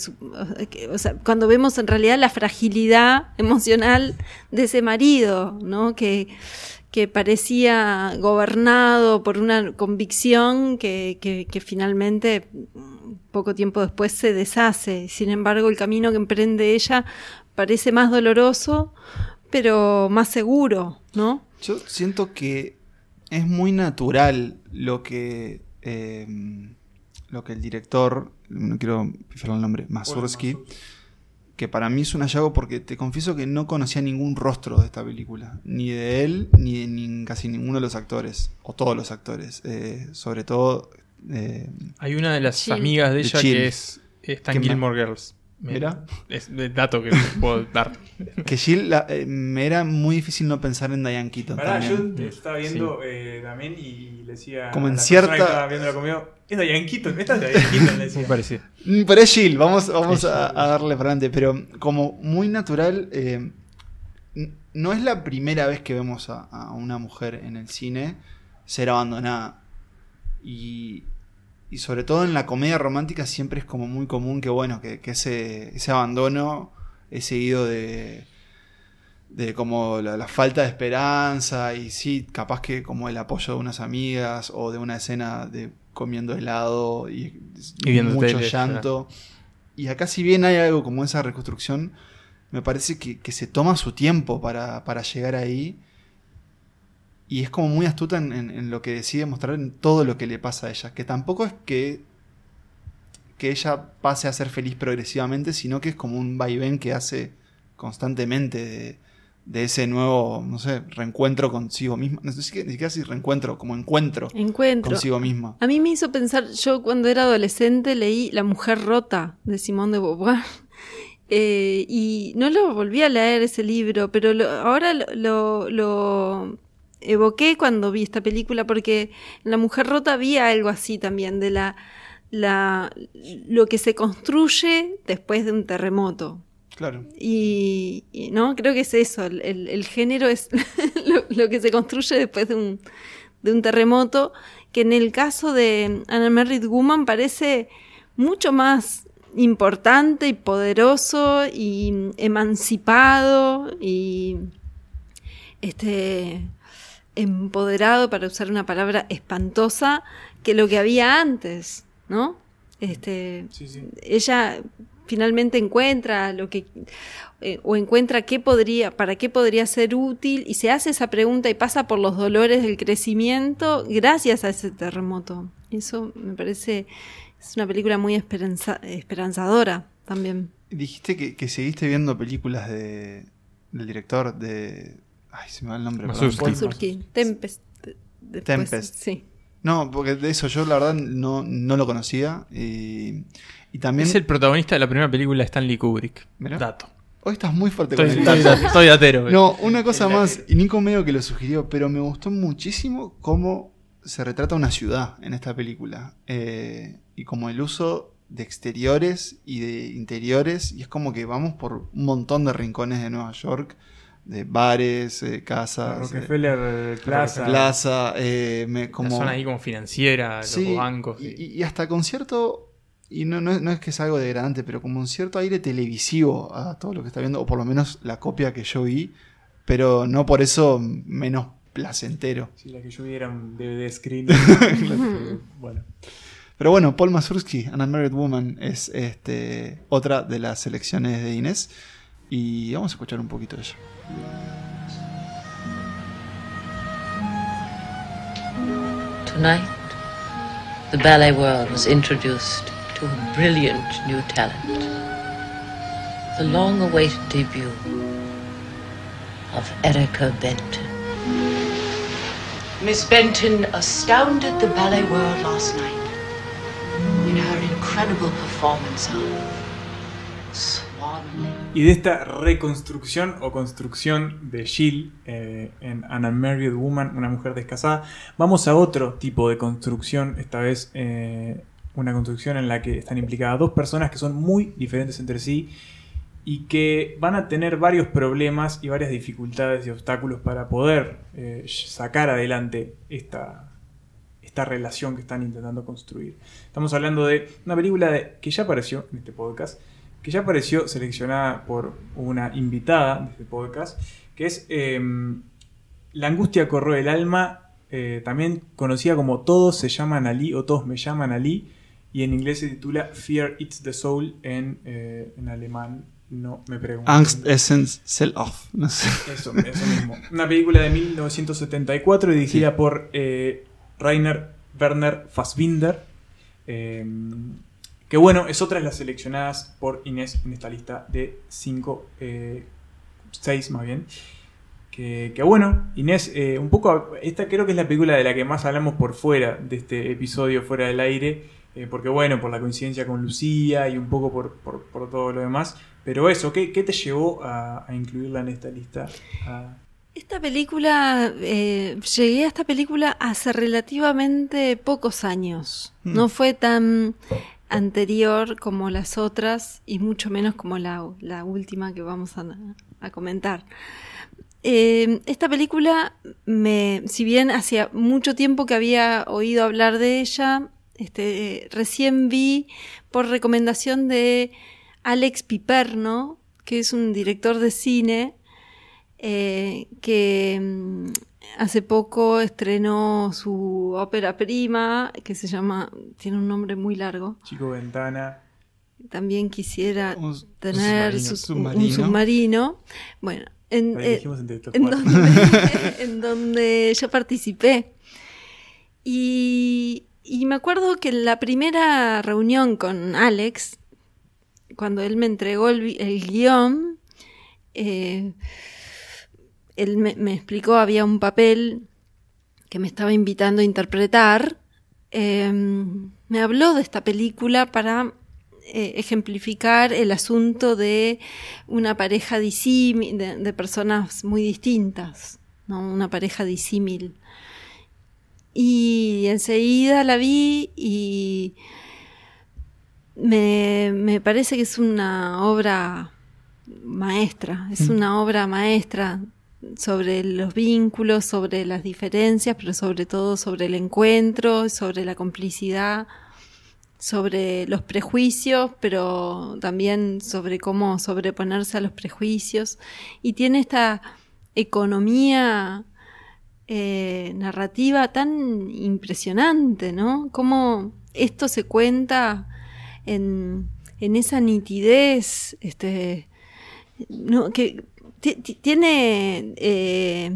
cuando vemos en realidad la fragilidad emocional de ese marido, ¿no? Que, que parecía gobernado por una convicción que, que, que finalmente mm, poco tiempo después se deshace. Sin embargo, el camino que emprende ella parece más doloroso, pero más seguro, ¿no? Yo siento que es muy natural lo que eh, lo que el director, no quiero pifiar el nombre, Mazursky, que para mí es un hallazgo porque te confieso que no conocía ningún rostro de esta película, ni de él, ni de ni- casi ninguno de los actores, o todos los actores, eh, sobre todo... eh, Hay una de las Chill. amigas de De ella Chill. que es está en Gilmore Girls. Me- Mira. Es el dato que puedo dar. que Jill, la- eh, me era muy difícil no pensar en Diane Keaton Pará, yo también. estaba viendo eh, también y le decía. Como a en la cierta- que estaba viéndola conmigo, es Diane Keaton, esta es Diane Keaton, le decía. Parecido. Mm, Pero es Jill, vamos, vamos Es a, Jill. a darle para adelante. Pero como muy natural, eh, no es la primera vez que vemos a, a una mujer en el cine ser abandonada. Y, y sobre todo en la comedia romántica siempre es como muy común que, bueno, que, que ese, ese abandono es seguido de, de como la, la falta de esperanza y sí, capaz que como el apoyo de unas amigas o de una escena de comiendo helado y, Y viendo mucho tele, llanto. Y acá si bien hay algo como esa reconstrucción, me parece que, que se toma su tiempo para, para llegar ahí. Y es como muy astuta en, en- en lo que decide mostrar en todo lo que le pasa a ella. Que tampoco es que, que ella pase a ser feliz progresivamente, sino que es como un vaivén que hace constantemente de, de ese nuevo, no sé, reencuentro consigo misma. No sé si- ni siquiera si reencuentro, como encuentro Encuentro. consigo misma. A mí me hizo pensar, yo cuando era adolescente leí La mujer rota de Simone de Beauvoir. Eh, y no lo volví a leer ese libro, pero lo- ahora lo, lo- lo evoqué cuando vi esta película porque en La mujer rota había algo así también, de la, la, lo que se construye después de un terremoto. Claro. Y, y, no, creo que es eso, el, el- el género es lo, lo que se construye después de un, de un terremoto, que en el caso de Anna Merritt Woman parece mucho más importante y poderoso y emancipado y este empoderado para usar una palabra espantosa que lo que había antes, ¿no? Este Sí, sí. ella finalmente encuentra lo que eh, o encuentra qué podría para qué podría ser útil y se hace esa pregunta y pasa por los dolores del crecimiento gracias a ese terremoto eso me parece es una película muy esperanza- esperanzadora también Dijiste que, que seguiste viendo películas de, del director de... Ay, se me va el nombre. Mazurki. Tempest de- después, Tempest. sí No, porque de eso yo la verdad no, no lo conocía. Y, y también... Es el protagonista de la primera película de Stanley Kubrick. Mirá. Dato. Hoy estás muy fuerte Estoy, con el dato. estoy datero. No, una cosa más, y Nico medio que lo sugirió, pero me gustó muchísimo cómo se retrata una ciudad en esta película. eh, y como el uso de exteriores y de interiores. Y es como que vamos por un montón de rincones de Nueva York. De bares, eh, casas, eh, Rockefeller Plaza. plaza, eh, me- como... La zona ahí como financiera, Sí, los bancos. Y, y- y- y hasta con cierto. Y no, no, no es que es algo degradante, pero como un cierto aire televisivo a todo lo que está viendo, o por lo menos la copia que yo vi, pero no por eso menos placentero. Si la que yo vi era un DVD screen. bueno. Pero bueno, Paul Mazursky, An Unmarried Woman, es este, otra de las selecciones de Inés. Y vamos a escuchar un poquito de ella. Tonight, the ballet world was introduced to a brilliant new talent. The long awaited debut of Erica Benton. Miss Benton astounded the ballet world last night in her incredible performance of Swan Lake. Y de esta reconstrucción o construcción de Jill eh, en An Unmarried Woman, una mujer descasada, vamos a otro tipo de construcción, esta vez eh, una construcción en la que están implicadas dos personas que son muy diferentes entre sí y que van a tener varios problemas y varias dificultades y obstáculos para poder eh, sacar adelante esta, esta relación que están intentando construir. Estamos hablando de una película que ya apareció en este podcast, que ya apareció seleccionada por una invitada de este podcast, que es em, La angustia corroe el alma, eh, también conocida como Todos se llaman Ali o Todos me llaman Ali, y en inglés se titula Fear Eats the Soul, en, eh, en alemán no me pregunto. Angst Essen Sell Off. No sé. Eso, eso mismo. Una película de 1974 dirigida Sí. por eh, Rainer Werner Fassbinder. Eh, que bueno, es otra de las seleccionadas por Inés en esta lista de 5, 6 más bien. Que, que bueno, Inés, eh, un poco, esta creo que es la película de la que más hablamos por fuera de este episodio, fuera del aire, eh, porque bueno, por la coincidencia con Lucía y un poco por, por- por todo lo demás. Pero eso, ¿qué, qué te llevó a, a incluirla en esta lista? A- Esta película, eh, llegué a esta película hace relativamente pocos años. Mm. No fue tan anterior como las otras y mucho menos como la, última que vamos a, a comentar. Eh, esta película, me, si bien hacía mucho tiempo que había oído hablar de ella, este, recién vi por recomendación de Alex Piperno, que es un director de cine, eh, que mm, hace poco estrenó su ópera prima, que se llama, tiene un nombre muy largo. Chico Ventana. También quisiera Un tener submarino, su- submarino. un submarino. Bueno, en, eh, en donde, en donde yo participé. Y, y me acuerdo que en la primera reunión con Alex, cuando él me entregó el, el guion, eh, él me, me explicó, había un papel que me estaba invitando a interpretar. eh, me habló de esta película para eh, ejemplificar el asunto de una pareja disímil, de, de personas muy distintas, ¿no? una pareja disímil. Y enseguida la vi y me, me parece que es una obra maestra, es una obra maestra sobre los vínculos, sobre las diferencias, pero sobre todo sobre el encuentro, sobre la complicidad, sobre los prejuicios, pero también sobre cómo sobreponerse a los prejuicios. Y tiene esta economía eh, narrativa tan impresionante, ¿no? Cómo esto se cuenta en, en esa nitidez, este, no, que tiene eh,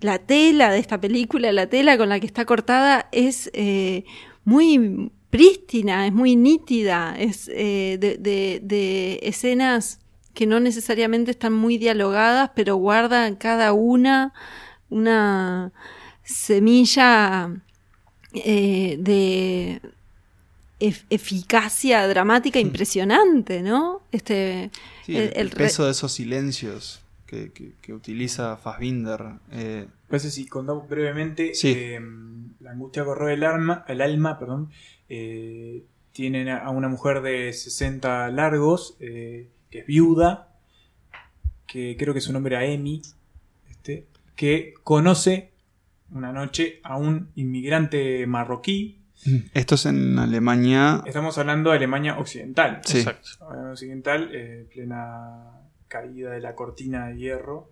la tela de esta película, la tela con la que está cortada es eh, muy prístina, es muy nítida, es eh, de, de- de escenas que no necesariamente están muy dialogadas, pero guardan cada una una semilla de ef- eficacia dramática impresionante, ¿no? Este, Sí, el, peso de esos silencios que, que- que utiliza Fassbinder. eh, Parece si contamos brevemente Sí. eh, la la angustia corroe el alma, el alma perdón, eh, tienen a una mujer de 60 largos, eh, que es viuda, que creo que su nombre era Emi, este, que conoce una noche a un inmigrante marroquí. Esto es en Alemania. Estamos hablando de Alemania Occidental. Sí. Exacto. Alemania Occidental, eh, plena caída de la cortina de hierro.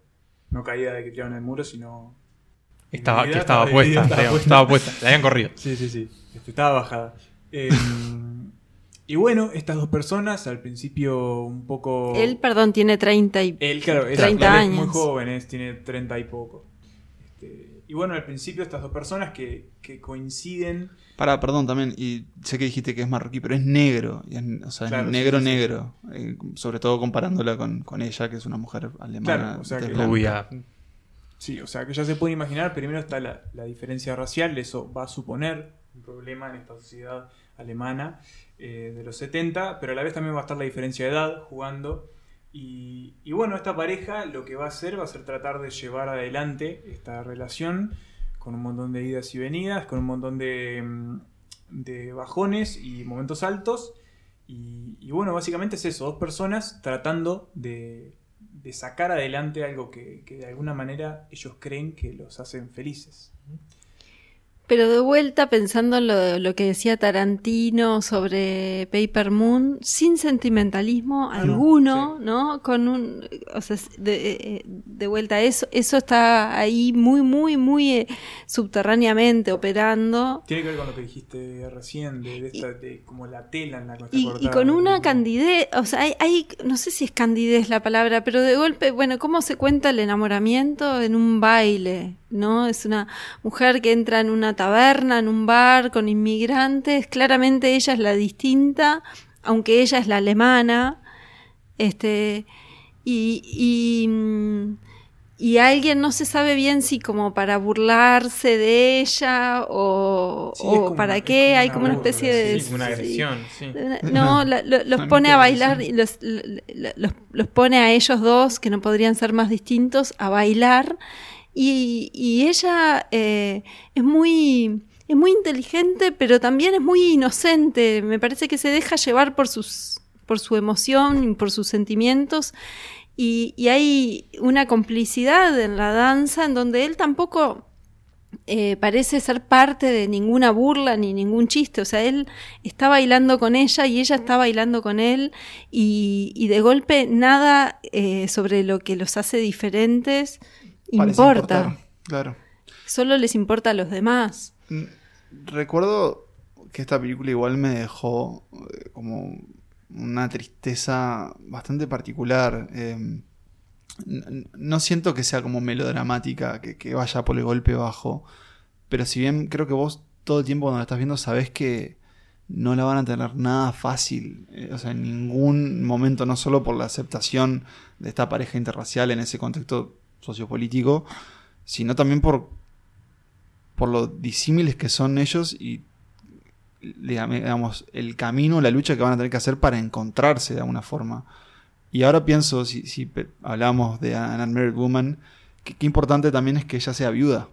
No caída de que tiraron el muro, sino. Estaba, que estaba dividida, puesta, estaba puesta. estaba puesta, la habían corrido. Sí, sí, sí. Este, estaba bajada. Eh, y bueno, estas dos personas al principio un poco. Él, perdón, tiene 30 y Él, claro, es, 30 él es muy años. joven, es- tiene 30 y poco. Y bueno, al principio estas dos personas que, que coinciden. Pará, perdón también. Y sé que dijiste que es marroquí, pero es negro. y es- o sea, es Claro, negro, sí, sí. negro. Eh, sobre todo comparándola con, con ella, que es una mujer alemana. Claro, o sea que-. Rubia. Sí, o sea que ya se puede imaginar, primero está la, la diferencia racial, eso va a suponer un problema en esta sociedad alemana eh, de los 70, pero a la vez también va a estar la diferencia de edad jugando. Y, bueno, esta pareja lo que va a hacer va a ser tratar de llevar adelante esta relación con un montón de idas y venidas, con un montón de, mm, de bajones y momentos altos. Y, bueno, básicamente es eso, dos personas tratando de, sacar adelante algo que de alguna manera ellos creen que los hacen felices. Pero de vuelta pensando en lo, lo que decía Tarantino sobre Paper Moon, sin sentimentalismo alguno, ¿no? Con un, o sea, de, eh, de vuelta eso, eso está ahí muy, muy, muy eh, subterráneamente operando. Tiene que ver con lo que dijiste recién, de, de esta, de como la tela en la que está Y, y con una candidez, o sea, hay, hay- no sé si es candidez la palabra, pero de golpe, bueno, ¿cómo se cuenta el enamoramiento en un baile? ¿No? Es una mujer que entra en una taberna, en un bar con inmigrantes, claramente ella es la distinta, aunque ella es la alemana, este, y, y, mm, y alguien no se sabe bien si como para burlarse de ella o, Sí, o para una- qué, hay como una una especie burla, de... Sí, como una agresión, sí. No, la- lo- los pone a bailar y los, los pone a ellos dos, que no podrían ser más distintos, a bailar. Y, ella eh, es muy es muy inteligente, pero también es muy inocente. Me parece que se deja llevar por sus por su emoción y por sus sentimientos. Y, y hay una complicidad en la danza en donde él tampoco eh, parece ser parte de ninguna burla ni ningún chiste. O sea, él está bailando con ella y ella está bailando con él y, y de golpe nada eh, sobre lo que los hace diferentes importa. Claro. Solo les importa a los demás. Mm, Recuerdo que esta película igual me dejó eh, como una tristeza bastante particular. eh, n- no siento que sea como melodramática, que, que vaya por el golpe bajo, pero si bien creo que vos todo el tiempo cuando la estás viendo sabés que no la van a tener nada fácil, eh, o sea, en ningún momento, no solo por la aceptación de esta pareja interracial en ese contexto sociopolítico, sino también por por lo disímiles que son ellos y digamos, el camino, la lucha que van a tener que hacer para encontrarse de alguna forma. Y ahora pienso, si, si hablamos de An Unmarried Woman, qué importante también es que ella sea viuda.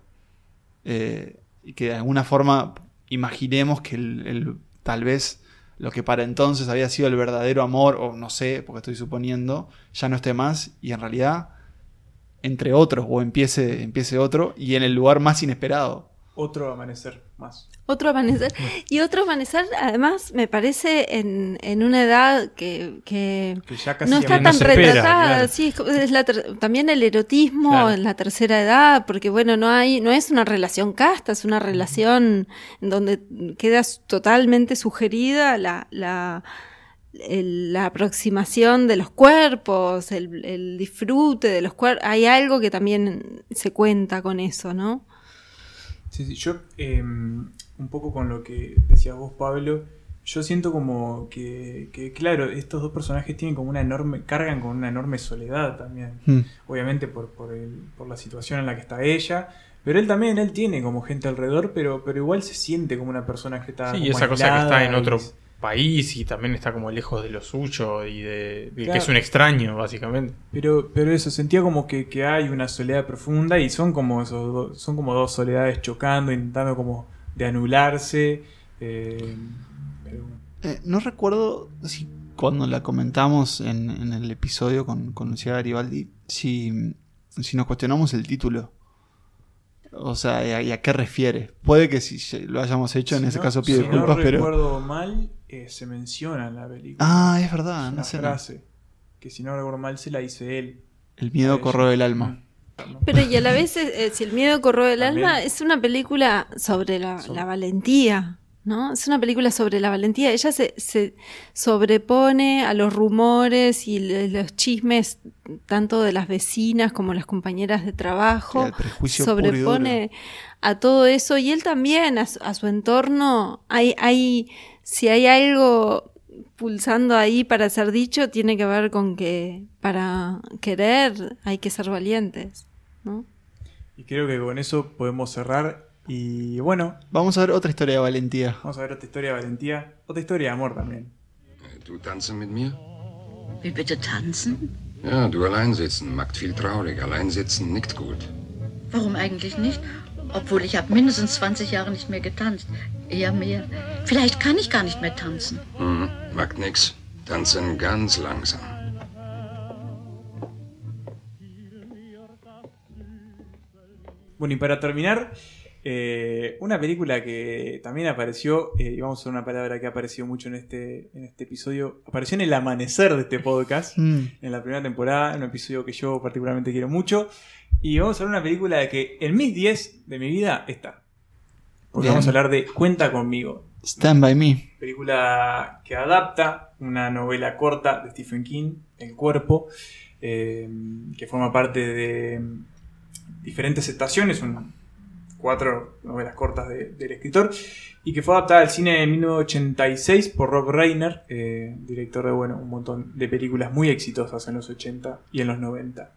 Eh, y que de alguna forma imaginemos que el- tal vez lo que para entonces había sido el verdadero amor, o no sé, porque estoy suponiendo, ya no esté más y en realidad entre otros, o empiece, empiece otro, y en el lugar más inesperado. Otro amanecer más. Otro amanecer. Y otro amanecer, además, me parece en, en una edad que, que Que ya casi no está tan espera, retratada. claro. Sí, es la ter- también el erotismo Claro. en la tercera edad, porque bueno, no hay, no es una relación casta, es una relación en donde queda totalmente sugerida la, la, el- la aproximación de los cuerpos, el, el disfrute de los cuerpos. Hay algo que también se cuenta con eso, ¿no? Sí, sí, yo eh, un poco con lo que decías vos, Pablo, yo siento como que, que, claro, estos dos personajes tienen como una enorme, cargan con una enorme soledad también. Hmm. Obviamente por, por, el- por la situación en la que está ella, pero él también, él tiene como gente alrededor, pero, pero igual se siente como una persona que está... Sí, como esa cosa que está en y- otro país y también está como lejos de lo suyo y de, de que es un extraño, básicamente. Pero, pero eso, sentía como que, que hay una soledad profunda y son como esos do- son como dos soledades chocando, intentando como de anularse. eh, pero bueno. Eh, no recuerdo si cuando la comentamos en, en el episodio con, con Lucía Garibaldi, si, si nos cuestionamos el título. O sea, ¿y a, y a qué refiere? Puede que si lo hayamos hecho, en ese no- caso pido si disculpas, no pero... recuerdo mal, eh, se menciona en la película. Ah, es verdad, Es no una sé. frase. Que si no recuerdo mal, se la dice él. El miedo corroe el alma. Pero y a la vez, eh, si el miedo corroe el También. alma, es una película sobre la, Sobre- la valentía, ¿no? Es una película sobre la valentía. Ella se, se sobrepone a los rumores y le- los chismes, tanto de las vecinas como las compañeras de trabajo. Sobrepone a todo eso y él también, a su, a su entorno. Hay, hay, si hay algo pulsando ahí para ser dicho, tiene que ver con que para querer hay que ser valientes, ¿no? Y creo que con eso podemos cerrar. Y bueno, Vamos a ver otra historia de valentía. vamos a ver otra historia de valentía. Otra historia de amor también. Tanzen mit mir? Wie bitte tanzen? Ja, du allein sitzen macht viel traurig. Allein sitzen nickt gut. Warum eigentlich nicht? Obwohl ich habe mindestens 20 Jahre nicht mehr getanzt. Eher mehr. Vielleicht kann ich gar nicht mehr tanzen. Mhm, macht nix. Tanzen ganz langsam. Bueno, y para terminar, eh, una película que también apareció, eh, y vamos a una palabra que ha aparecido mucho en este, en este episodio, apareció en el amanecer de este podcast, Mm. en la primera temporada, un episodio que yo particularmente quiero mucho, y vamos a hablar de una película de que en mis 10 de mi vida está. Porque Bien. vamos a hablar de Cuenta conmigo, Stand by me. película que adapta una novela corta de Stephen King, El cuerpo, eh, que forma parte de diferentes estaciones, son cuatro novelas cortas de- del escritor, y que fue adaptada al cine en 1986 por Rob Reiner, eh, director de bueno, un montón de películas muy exitosas en los 80 y en los 90.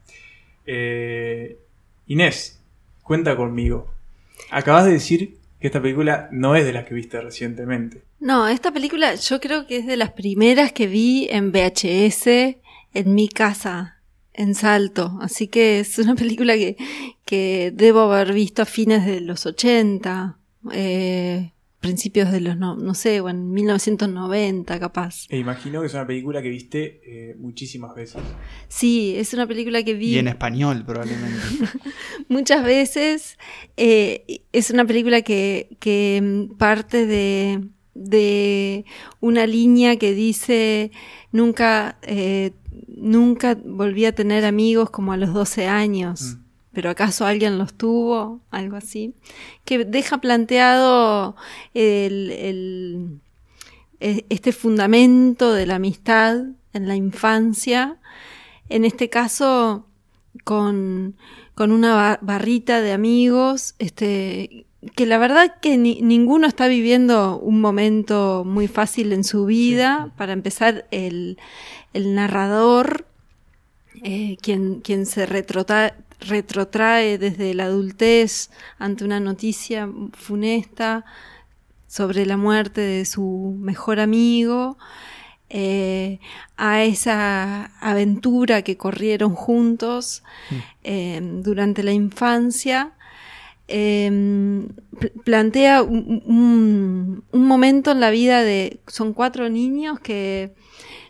Eh, Inés, cuenta conmigo. Acabas de decir que esta película no es de las que viste recientemente. No, esta película yo creo que es de las primeras que vi en VHS en mi casa, en Salto. Así que es una película que, que debo haber visto a fines de los 80, eh, principios de los, no, no sé, o en 1990 capaz. E imagino que es una película que viste eh, muchísimas veces. Sí, es una película que vi Y en español, probablemente. muchas veces. eh, es una película que, que mm, parte de, de una línea que dice nunca, eh, nunca volví a tener amigos como a los 12 años. Pero acaso alguien los tuvo, algo así, que deja planteado el, el- e- este fundamento de la amistad en la infancia, en este caso con, con una ba- barrita de amigos, este, que la verdad que ni- ninguno está viviendo un momento muy fácil en su vida. Para empezar, el, el narrador, eh, quien, quien se retrota- retrotrae desde la adultez ante una noticia funesta sobre la muerte de su mejor amigo, eh, a esa aventura que corrieron juntos eh, durante la infancia, eh, pl- plantea un, un- un momento en la vida de, son cuatro niños que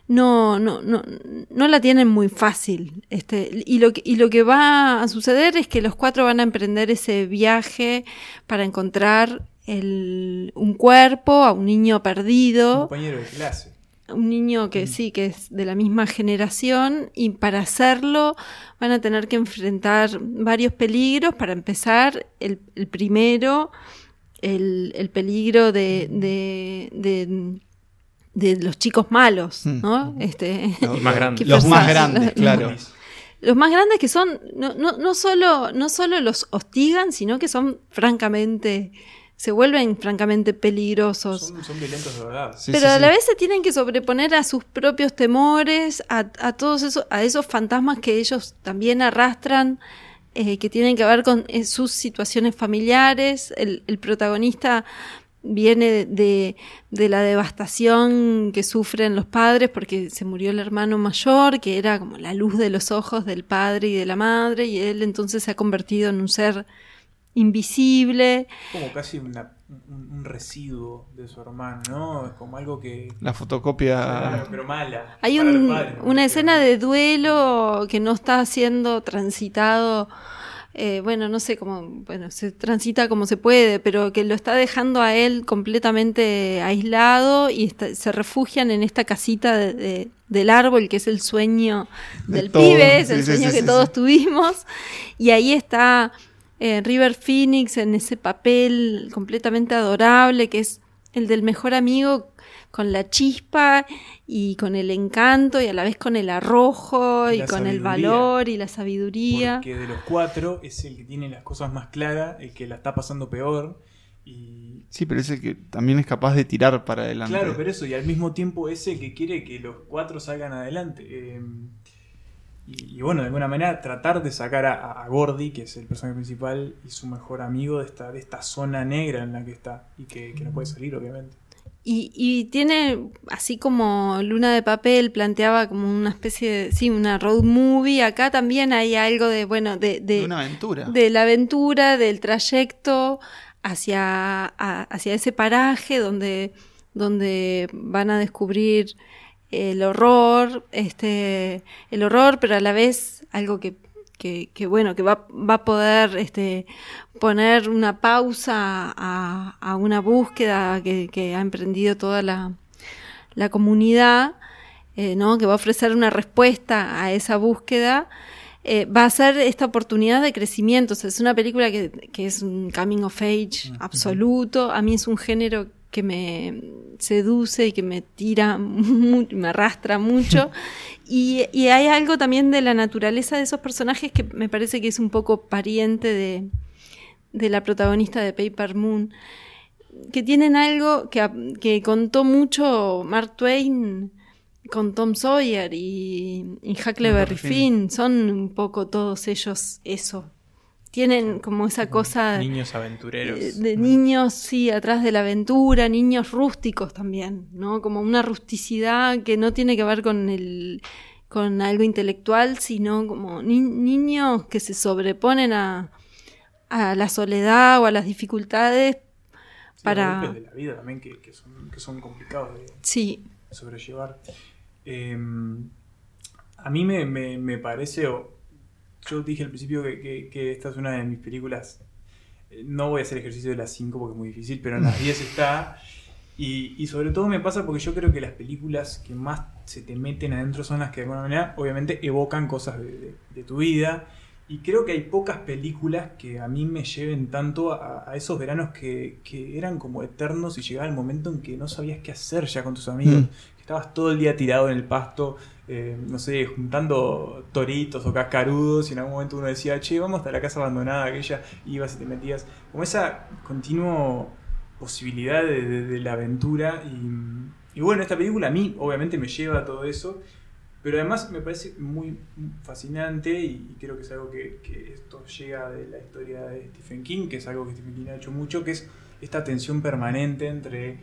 no, no, no, no la tienen muy fácil. Este, y, lo que, y lo que va a suceder es que los cuatro van a emprender ese viaje para encontrar el, un cuerpo a un niño perdido Compañero de clase. Un niño que sí, que es de la misma generación y para hacerlo van a tener que enfrentar varios peligros. Para empezar, el, el primero, el, el peligro de, de, de, de los chicos malos, ¿no? Este, Los- más grandes. Los más grandes, los- claro. Los más grandes que son, no, no, no, solo, no solo los hostigan, sino que son francamente, se vuelven francamente peligrosos. Son, son violentos de verdad. Sí, Pero sí, a la sí. vez se tienen que sobreponer a sus propios temores, a, a todos esos, a esos fantasmas que ellos también arrastran, eh, que tienen que ver con eh, sus situaciones familiares. El, el protagonista viene de, de la devastación que sufren los padres porque se murió el hermano mayor, que era como la luz de los ojos del padre y de la madre, y él entonces se ha convertido en un ser invisible. Como casi una- un, un residuo de su hermano, ¿no? Es como algo que. La fotocopia. Claro, pero mala. Hay una escena de duelo que no está siendo transitado. eh, bueno, no sé cómo, bueno, se transita como se puede, pero que lo está dejando a él completamente aislado y está- se refugian en esta casita de- de- del árbol, que es el sueño De del pibe, es sí, el sí, sueño sí, que sí, todos sí. tuvimos. Y ahí está eh, River Phoenix en ese papel completamente adorable, que es el del mejor amigo con la chispa y con el encanto y a la vez con el arrojo y con el valor y la sabiduría. Porque de los cuatro es el que tiene las cosas más claras, el que la está pasando peor. Y Sí, pero ese que también es capaz de tirar para adelante. claro, pero eso, y al mismo tiempo ese que quiere que los cuatro salgan adelante. Eh, y, y bueno, de alguna manera tratar de sacar a, a Gordy, que es el personaje principal, y su mejor amigo de esta, de esta zona negra en la que está. Y que, que no puede salir, obviamente. Y, y tiene, así como Luna de Papel planteaba como una especie de, sí, una road movie, acá también hay algo de, bueno, de, de, De una aventura. de la aventura, del trayecto hacia, a- hacia ese paraje donde, donde van a descubrir el horror, este, el horror, pero a la vez algo que, que, que, bueno, que va, va a poder este, poner una pausa a, a una búsqueda que, que ha emprendido toda la, la comunidad, eh, ¿no? que va a ofrecer una respuesta a esa búsqueda, eh, va a ser esta oportunidad de crecimiento. O sea, es una película que, que es un coming of age absoluto. A mí es un género que me seduce y que me tira, me arrastra mucho. Y, y hay algo también de la naturaleza de esos personajes que me parece que es un poco pariente de, de la protagonista de Paper Moon, que tienen algo que, que contó mucho Mark Twain con Tom Sawyer y, y Huckleberry Finn. Finn. Son un poco todos ellos eso. Tienen como esa cosa Niños aventureros. eh, de niños, sí, atrás de la aventura, niños rústicos también, ¿no? Como una rusticidad que no tiene que ver con el con algo intelectual, sino como ni- niños que se sobreponen a, a la soledad o a las dificultades Sí, para... golpes de la vida también que, que son, que son complicados de Sí. sobrellevar. Eh, a mí me, me- me parece, o- yo dije al principio que, que- que esta es una de mis películas, eh, no voy a hacer ejercicio de las 5 porque es muy difícil, pero en las 10 está. Y, y sobre todo me pasa porque yo creo que las películas que más se te meten adentro son las que de alguna manera obviamente evocan cosas de, de- de tu vida. Y creo que hay pocas películas que a mí me lleven tanto a, a esos veranos que, que eran como eternos y llegaba el momento en que no sabías qué hacer ya con tus amigos. Mm. Que estabas todo el día tirado en el pasto, eh, no sé, juntando toritos o cascarudos y en algún momento uno decía, che, vamos hasta la casa abandonada aquella, ibas y te metías. Como esa continuo posibilidad de, la aventura. Y, y bueno, esta película a mí obviamente me lleva a todo eso. Pero además me parece muy fascinante y creo que es algo que, que esto llega de la historia de Stephen King, que es algo que Stephen King ha hecho mucho, que es esta tensión permanente entre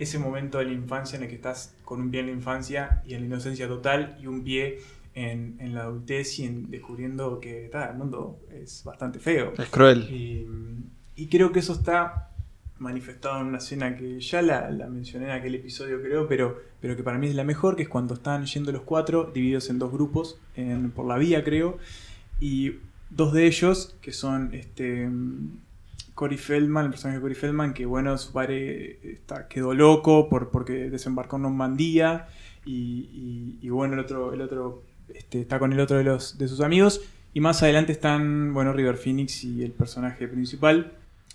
ese momento de la infancia en el que estás con un pie en la infancia y en la inocencia total y un pie en, en la adultez y en descubriendo que el mundo es bastante feo. Es cruel. Y, y creo que eso está manifestado en una escena que ya la, la mencioné en aquel episodio creo, pero, pero que para mí es la mejor, que es cuando están yendo los cuatro, divididos en dos grupos, en- por la vía creo, y dos de ellos, que son este Cory Feldman, el personaje de Cory Feldman, que bueno, su padre está, quedó loco por, porque desembarcó en Normandía, y, y- y bueno, el otro, el otro este, está con el otro de, los, de sus amigos, y más adelante están, bueno, River Phoenix y el personaje principal,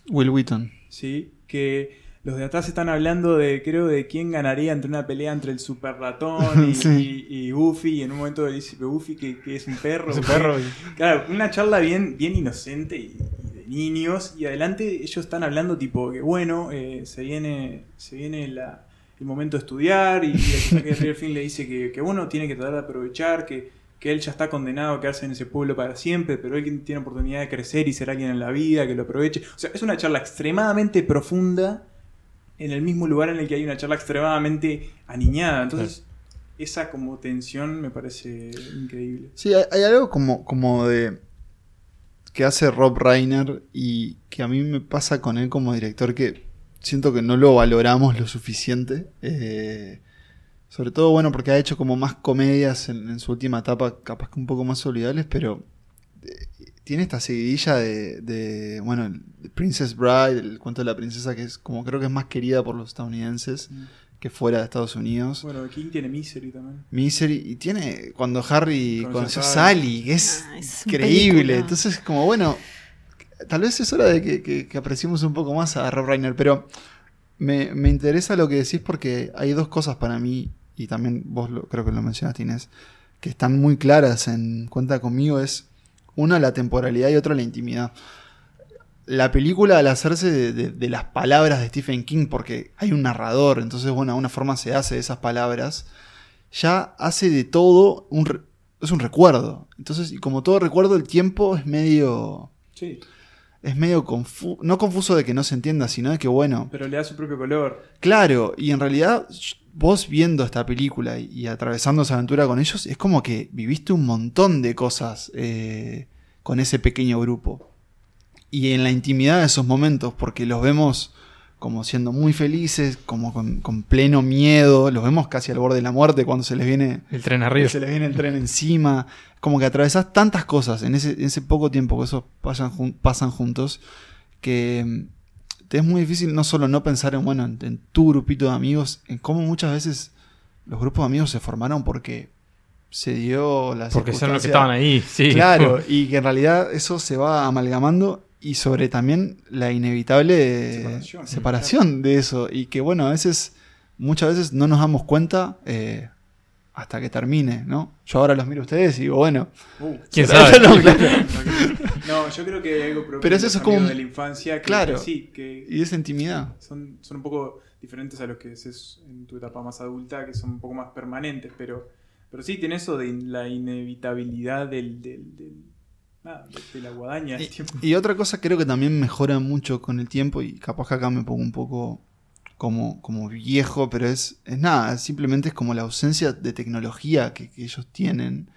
Will Wheaton. ¿sí? Que los de atrás están hablando de, creo, de quién ganaría entre una pelea entre el super ratón y, Sí. y- y Goofy. Y en un momento dice Goofy que, que es un perro. Es un perro. Claro, una charla bien, bien inocente y, niños. Y adelante ellos están hablando tipo que, bueno, eh, se viene, se viene la- el momento de estudiar y, y el personaje de River Phoenix le dice que, que, bueno, tiene que tratar de aprovechar, que, que él ya está condenado a quedarse en ese pueblo para siempre, pero él tiene oportunidad de crecer y ser alguien en la vida, que lo aproveche. O sea, es una charla extremadamente profunda en el mismo lugar en el que hay una charla extremadamente aniñada. Entonces, esa como tensión me parece increíble. Sí, hay, hay algo como, como de. Que hace Rob Reiner y que a mí me pasa con él como director que siento que no lo valoramos lo suficiente. Eh, sobre todo, bueno, porque ha hecho como más comedias en, su última etapa, capaz que un poco más olvidables, pero eh, tiene esta seguidilla de, de, bueno, Princess Bride, el cuento de la princesa, que es como creo que es más querida por los estadounidenses Mm. Que fuera de Estados Unidos. Bueno, King tiene Misery también. Misery, y tiene cuando Harry Conoció conoció a Sally, que es Ah, es increíble. película. Entonces, como bueno, tal vez es hora de que, que- que apreciemos un poco más a Rob Reiner, pero me, me interesa lo que decís porque hay dos cosas para mí, y también vos lo- creo que lo mencionaste Inés, que están muy claras en Cuenta conmigo, es una la temporalidad y otra la intimidad. La película al hacerse de, de- de las palabras de Stephen King, porque hay un narrador, entonces bueno, de una forma se hace de esas palabras, ya hace de todo un, es un recuerdo. Entonces, y como todo recuerdo, el tiempo es medio Sí. es medio confuso, no confuso de que no se entienda, sino de que bueno, Pero le da su propio color. claro, y en realidad vos viendo esta película y, y atravesando esa aventura con ellos, es como que viviste un montón de cosas eh, con ese pequeño grupo. Y en la intimidad de esos momentos, porque los vemos como siendo muy felices, como con, con pleno miedo, los vemos casi al borde de la muerte cuando se les viene El tren arriba. se les viene el tren encima. Como que atravesás tantas cosas en ese, en ese poco tiempo que esos pasan, jun- pasan juntos que mm, te es muy difícil no solo no pensar en, bueno, en, en tu grupito de amigos, en cómo muchas veces los grupos de amigos se formaron porque se dio la Porque son los que estaban ahí, sí. Claro, y que en realidad eso se va amalgamando y sobre también la inevitable Separación. separación, de eso. Y que bueno, a veces, muchas veces no nos damos cuenta eh, hasta que termine, ¿no? Yo ahora los miro a ustedes y digo, bueno, Uh, ¿Quién sabe? no, claro. No, yo creo que hay algo propio Pero de eso es como de la infancia que, claro. que sí, que y esa intimidad. son, son un poco diferentes a los que es en tu etapa más adulta, que son un poco más permanentes, pero, pero sí tiene eso de la inevitabilidad del, del, del- nada, de, de la guadaña tiempo. Y otra cosa creo que también mejora mucho con el tiempo y capaz que acá me pongo un poco como, como viejo, pero es, es nada, simplemente es como la ausencia de tecnología que, que ellos tienen,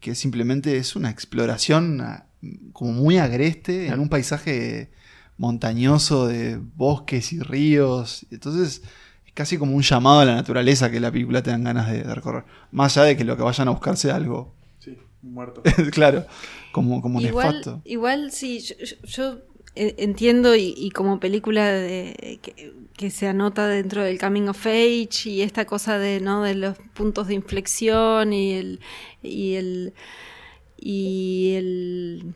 que simplemente es una exploración ah, como muy agreste en un paisaje montañoso de bosques y ríos. Entonces es casi como un llamado a la naturaleza que la película te dan ganas de, de recorrer. Más allá de que lo que vayan a buscar sea algo, Sí, un muerto. claro, como, como igual, nefasto. igual sí, yo, yo- eh, entiendo y, y como película de, que, que se anota dentro del coming of age y esta cosa de no de los puntos de inflexión y el y el y el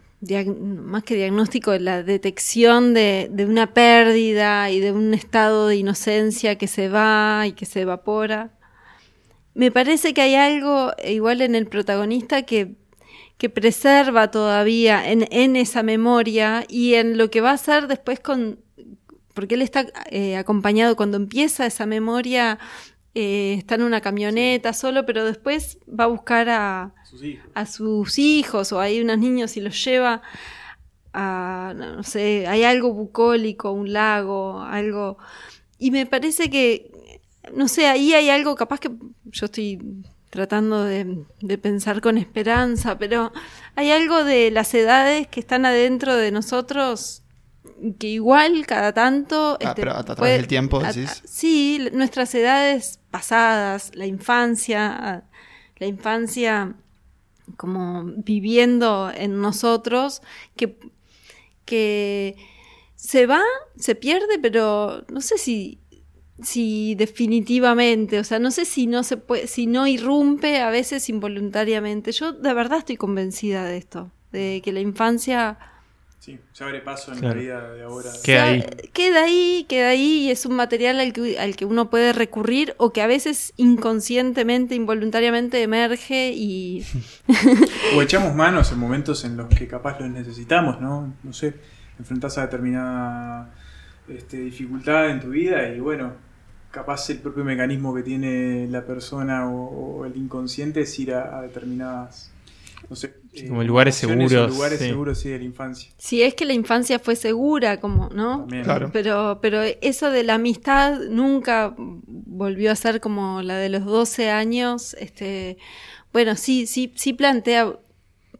más que diagnóstico la detección de, de una pérdida y de un estado de inocencia que se va y que se evapora me parece que hay algo igual en el protagonista que, que preserva todavía en, en esa memoria y en lo que va a hacer después con... Porque él está eh, acompañado cuando empieza esa memoria, eh, está en una camioneta solo, pero después va a buscar a, Sus hijos. a sus hijos o hay unos niños y los lleva a, no no sé, hay algo bucólico, un lago, algo... Y me parece que, no sé, ahí hay algo capaz que yo estoy tratando de, de pensar con esperanza, pero hay algo de las edades que están adentro de nosotros que igual cada tanto... Ah, este, pero a, través del tiempo, a- decís. Sí, nuestras edades pasadas, la infancia, la infancia como viviendo en nosotros, que, que se va, se pierde, pero no sé si, si definitivamente, o sea, no sé si no se puede, si no irrumpe a veces involuntariamente. Yo de verdad estoy convencida de esto, de que la infancia Sí, se abre paso en Claro. la vida de ahora. Queda ahí. queda ahí, queda ahí y es un material al que, al que uno puede recurrir o que a veces inconscientemente, involuntariamente emerge y O echamos manos en momentos en los que capaz los necesitamos, ¿no? No sé, enfrentás a determinada este, dificultad en tu vida y bueno, capaz el propio mecanismo que tiene la persona o, o el inconsciente es ir a, a determinadas, no sé, Sí, como lugares o seguros, lugares sí. seguros, sí, de la infancia. si es que la infancia fue segura, como, ¿no? También. Claro. Pero, pero eso de la amistad nunca volvió a ser como la de los 12 años. Este, bueno, sí, sí, sí plantea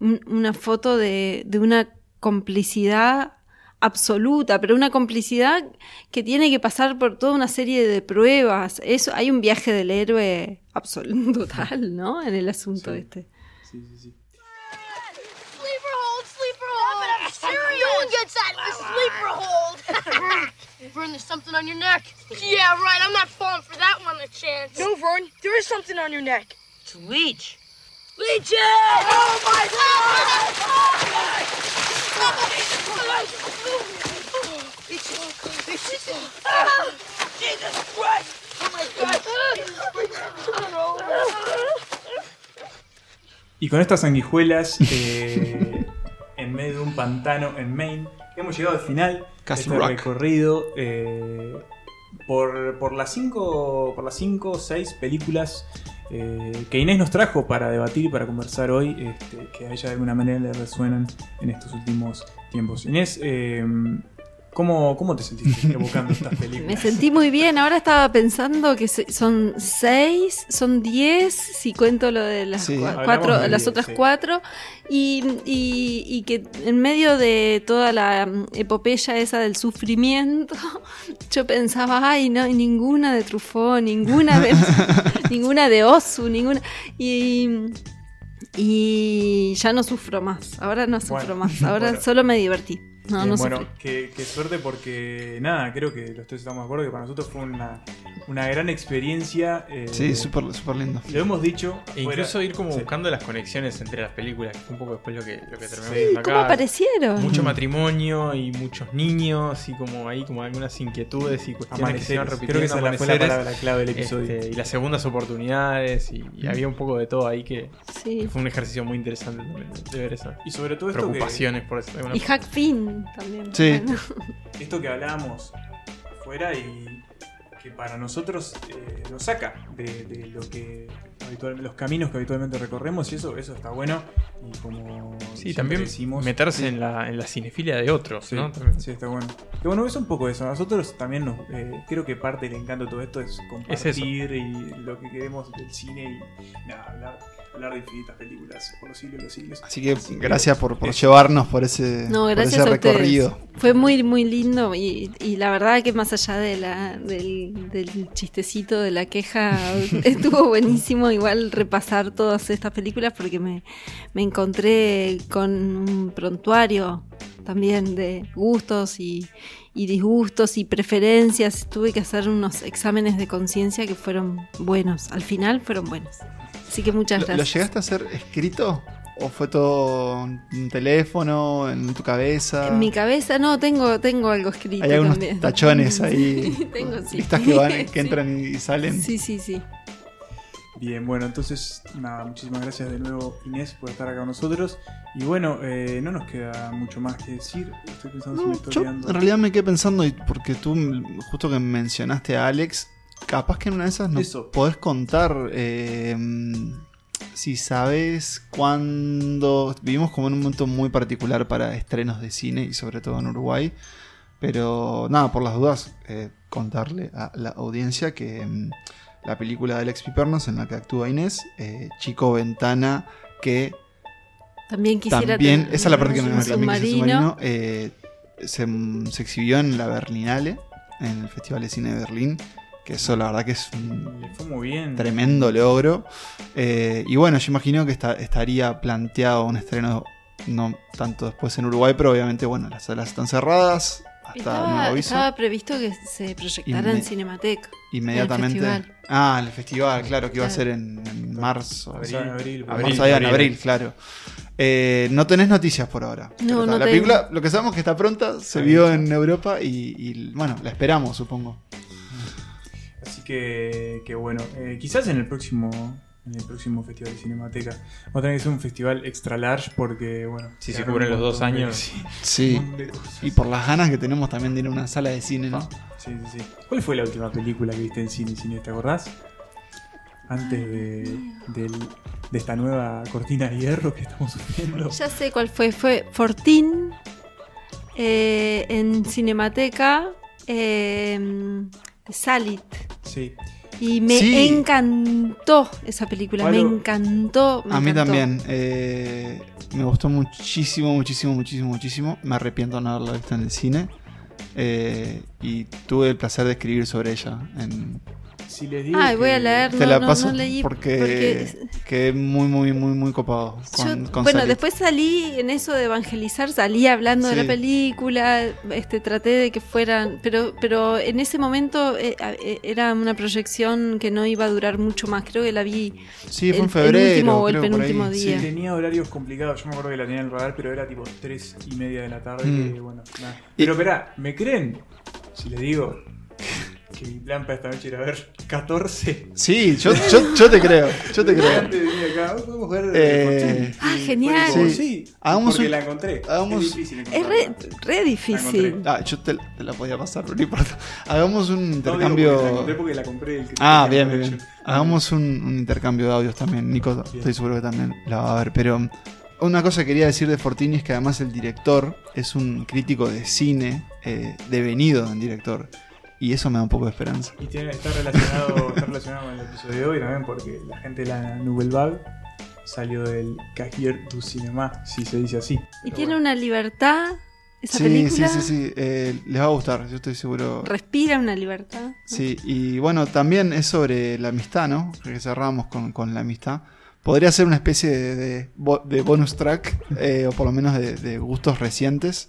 un- una foto de, de una complicidad absoluta, pero una complicidad que tiene que pasar por toda una serie de pruebas. Eso, hay un viaje del héroe absoluto, total, ¿no? En el asunto este. Sí, sí, sí. Sleeper hold, sleeper hold. Yeah, I'm serious. No one gets the sleeper hold. Vern, there's something on your neck. Yeah, right. I'm not falling for that one a chance. No, Vern, there is something on your neck. It's a leech. Leeches! Oh my God! Leeches! Leeches! Jesus Christ! Oh my God! Y con estas sanguijuelas eh, en medio de un pantano en Maine, hemos llegado al final de este Rock. recorrido eh, por, por las cinco por las cinco o seis películas eh, que Inés nos trajo para debatir y para conversar hoy, este, que a ella de alguna manera le resuenan en estos últimos tiempos. Inés, eh, ¿cómo, ¿cómo te sentiste evocando estas películas? Me sentí muy bien. Ahora estaba pensando que son seis, son diez, si cuento lo de las Sí. cua- cuatro, de las diez, otras sí. cuatro, y, y- y que en medio de toda la mm, epopeya esa del sufrimiento, yo pensaba, ay, no, y ninguna de Truffaut, ninguna de, ninguna de Osu, ninguna. Y, y ya no sufro más. Ahora no sufro Bueno, más. Ahora bueno. solo me divertí. No, Bien, no bueno, qué, qué suerte porque nada, creo que los tres estamos de acuerdo que para nosotros fue una, una gran experiencia. eh, Sí, súper súper lindo. Lo hemos dicho. E fuera- incluso ir como sí. buscando las conexiones entre las películas, que fue un poco después lo que, lo que terminamos Sí, acá. ¿Cómo aparecieron? Mucho matrimonio y muchos niños y como ahí como algunas inquietudes y cuestiones que se iban repitiendo. Creo que esa fue la palabra clave del episodio. este, y las segundas oportunidades y, y había un poco de todo ahí que, Sí. que fue un ejercicio muy interesante también de ver esas Y sobre todo esto que- preocupaciones por eso. Y Hack Finn también. Sí. Bueno. Esto que hablábamos afuera y que para nosotros eh, nos saca de, de lo que habitualmente, los caminos que habitualmente recorremos y eso, eso está bueno. Y como Sí, siempre también decimos, meterse en la, en la cinefilia de otros, Sí, ¿no? También. sí, está bueno. Y bueno, es un poco eso. A nosotros también nos, eh, creo que parte del encanto de todo esto es compartir y lo que queremos del cine y nada, hablar, hablar de infinitas películas por los siglos de los siglos. Así que gracias por, por llevarnos por ese, No, por gracias a recorrido. Fue muy, muy lindo y, y la verdad que más allá de la, del, del chistecito de la queja, estuvo buenísimo igual repasar todas estas películas porque me, me encontré con un prontuario también de gustos y, y disgustos y preferencias. Tuve que hacer unos exámenes de conciencia que fueron buenos. Al final fueron buenos. Así que muchas ¿Lo, lo gracias. llegaste a hacer escrito? ¿O fue todo en un teléfono, en tu cabeza? En mi cabeza, no, tengo, tengo algo escrito. Hay algunos también. tachones ahí. Sí, tengo, sí. Listas que van, que Sí. entran y salen. Sí, sí, sí. Bien, bueno, entonces, nada, muchísimas gracias de nuevo Inés por estar acá con nosotros. Y bueno, eh, no nos queda mucho más que decir. Estoy pensando si me estoy Yo en realidad me quedé pensando, porque tú justo que mencionaste a Alex, capaz que en una de esas nos Eso. podés contar eh, si sabes cuándo... Vivimos como en un momento muy particular para estrenos de cine y sobre todo en Uruguay. Pero nada, por las dudas, eh, contarle a la audiencia que mm, la película de Alex Pipernos en la que actúa Inés, eh, Chico Ventana, que También quisiera también, tener esa es la parte que me submarino. submarino, eh, se, se exhibió en la Berlinale, en el Festival de Cine de Berlín, que eso la verdad que es un Le fue muy bien. tremendo logro. Eh, y bueno, yo imagino que está- estaría planteado un estreno no tanto después en Uruguay, pero obviamente, bueno, las salas están cerradas hasta nuevo Estaba, aviso. estaba previsto que se proyectara Inme- en Cinemateca. Inmediatamente. en el festival. ah, el festival, claro, que iba a ser en, en marzo. Abril, abril, Abril, abril, en abril. abril, claro. Eh, no tenés noticias por ahora. No, no la tengo. película, lo que sabemos es que está pronta, se vio en Europa y, y, bueno, la esperamos, supongo. Así que, que bueno, eh, quizás en el próximo en el próximo festival de Cinemateca. Va a tener que ser un festival extra large porque, bueno. Sí, se cubren los dos años. sí. Y por las ganas que tenemos también de ir a una sala de cine, ¿no? Sí, sí, sí. ¿Cuál fue la última película que viste en cine, cine? ¿Te acordás? Antes de, del- de esta nueva cortina de hierro que estamos sufriendo. Ya sé cuál fue. Fue Fortín eh, en Cinemateca. Eh, Salit. Sí. Y me Sí. encantó esa película, me encantó. me A mí encantó. también. eh, me gustó muchísimo, muchísimo, muchísimo, muchísimo. Me arrepiento de no haberla visto en el cine. eh, y tuve el placer de escribir sobre ella. En, Si les digo Ay, voy a leer, te no, la no, paso no leí porque, porque- quedé muy, muy, muy, muy copado. Yo- Con, con bueno, Salit. después salí en eso de evangelizar, salí hablando de Sí. la película, este, traté de que fueran, pero, pero en ese momento eh, eh, era una proyección que no iba a durar mucho más, creo que la vi Sí, fue el, en febrero. el último o el creo, por penúltimo día. Sí, tenía horarios complicados. Yo me acuerdo que la tenía en el radar, pero era tipo 3 y media de la tarde. Mm. que, bueno, nada. Pero espera, ¿me creen? Si les digo que mi plan para esta noche era ver 14. Sí, yo, yo, yo te creo. Yo te creo. Antes de venir acá, hoy podemos ver. Eh, Ah, y genial. Sí. Sí, Hagamos porque un- la encontré. hagamos- es difícil Es encontrarla. re, re difícil. Ah, yo te, te la podía pasar, pero no importa. Hagamos un No, digo intercambio. porque la encontré porque la compré. el que Ah, bien, bien. Hagamos un, un intercambio de audios también. Nico, estoy seguro que también la va a ver. Pero una cosa que quería decir de Fortini es que además el director es un crítico de cine eh, devenido en director. Y eso me da un poco de esperanza. Y tiene, está, relacionado, está relacionado con el episodio de hoy también porque la gente de la Nouvelle Vague salió del Cahiers du Cinéma, si se dice así. Y tiene una libertad, esa Sí, película. sí, sí, sí. eh, les va a gustar, yo estoy seguro. Respira una libertad. Sí, y bueno, también es sobre la amistad, ¿no? Que cerramos con, con la amistad. Podría ser una especie de, de de bonus track, eh, o por lo menos de, de gustos recientes.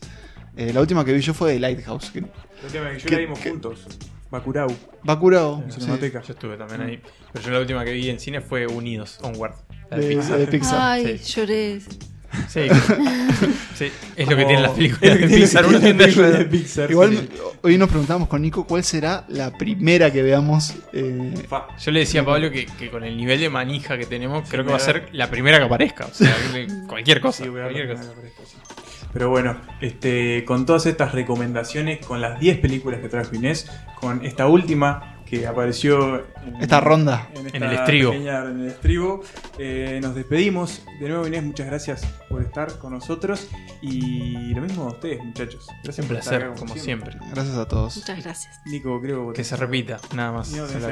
Eh, la última que vi yo fue de Lighthouse. Que, El tema que yo ¿Qué- la vimos juntos. Bakurau. Bakurao, En sí. Cinemateca. Yo estuve también ahí. Pero yo la última que vi en cine fue Unidos, Onward. La de, De- Pixar. de Pixar. Ay, Sí. lloré. Sí. Sí, es lo que tienen las películas que de tiene- Pixar. Uno de. Pixar. Igual sí. hoy nos preguntamos con Nico cuál será la primera que veamos. eh. Yo le decía a Pablo que, que con el nivel de manija que tenemos, creo que va a ser la primera que aparezca. O sea, cualquier cosa. Cualquier cosa. Que. Pero bueno, este, con todas estas recomendaciones, con las 10 películas que trajo Inés, con esta última que apareció en Esta ronda. esta En el estribo. pequeña- en el estribo, eh, nos despedimos. De nuevo, Inés, muchas gracias por estar con nosotros. Y lo mismo a ustedes, muchachos. Gracias Un por estar placer, acá, como siempre. gracias a todos. Muchas gracias. Nico, creo Que se repita, nada más. No, se una-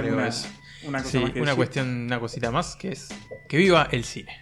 una cosa Sí, más que una cuestión, una cosita más que es que viva el cine.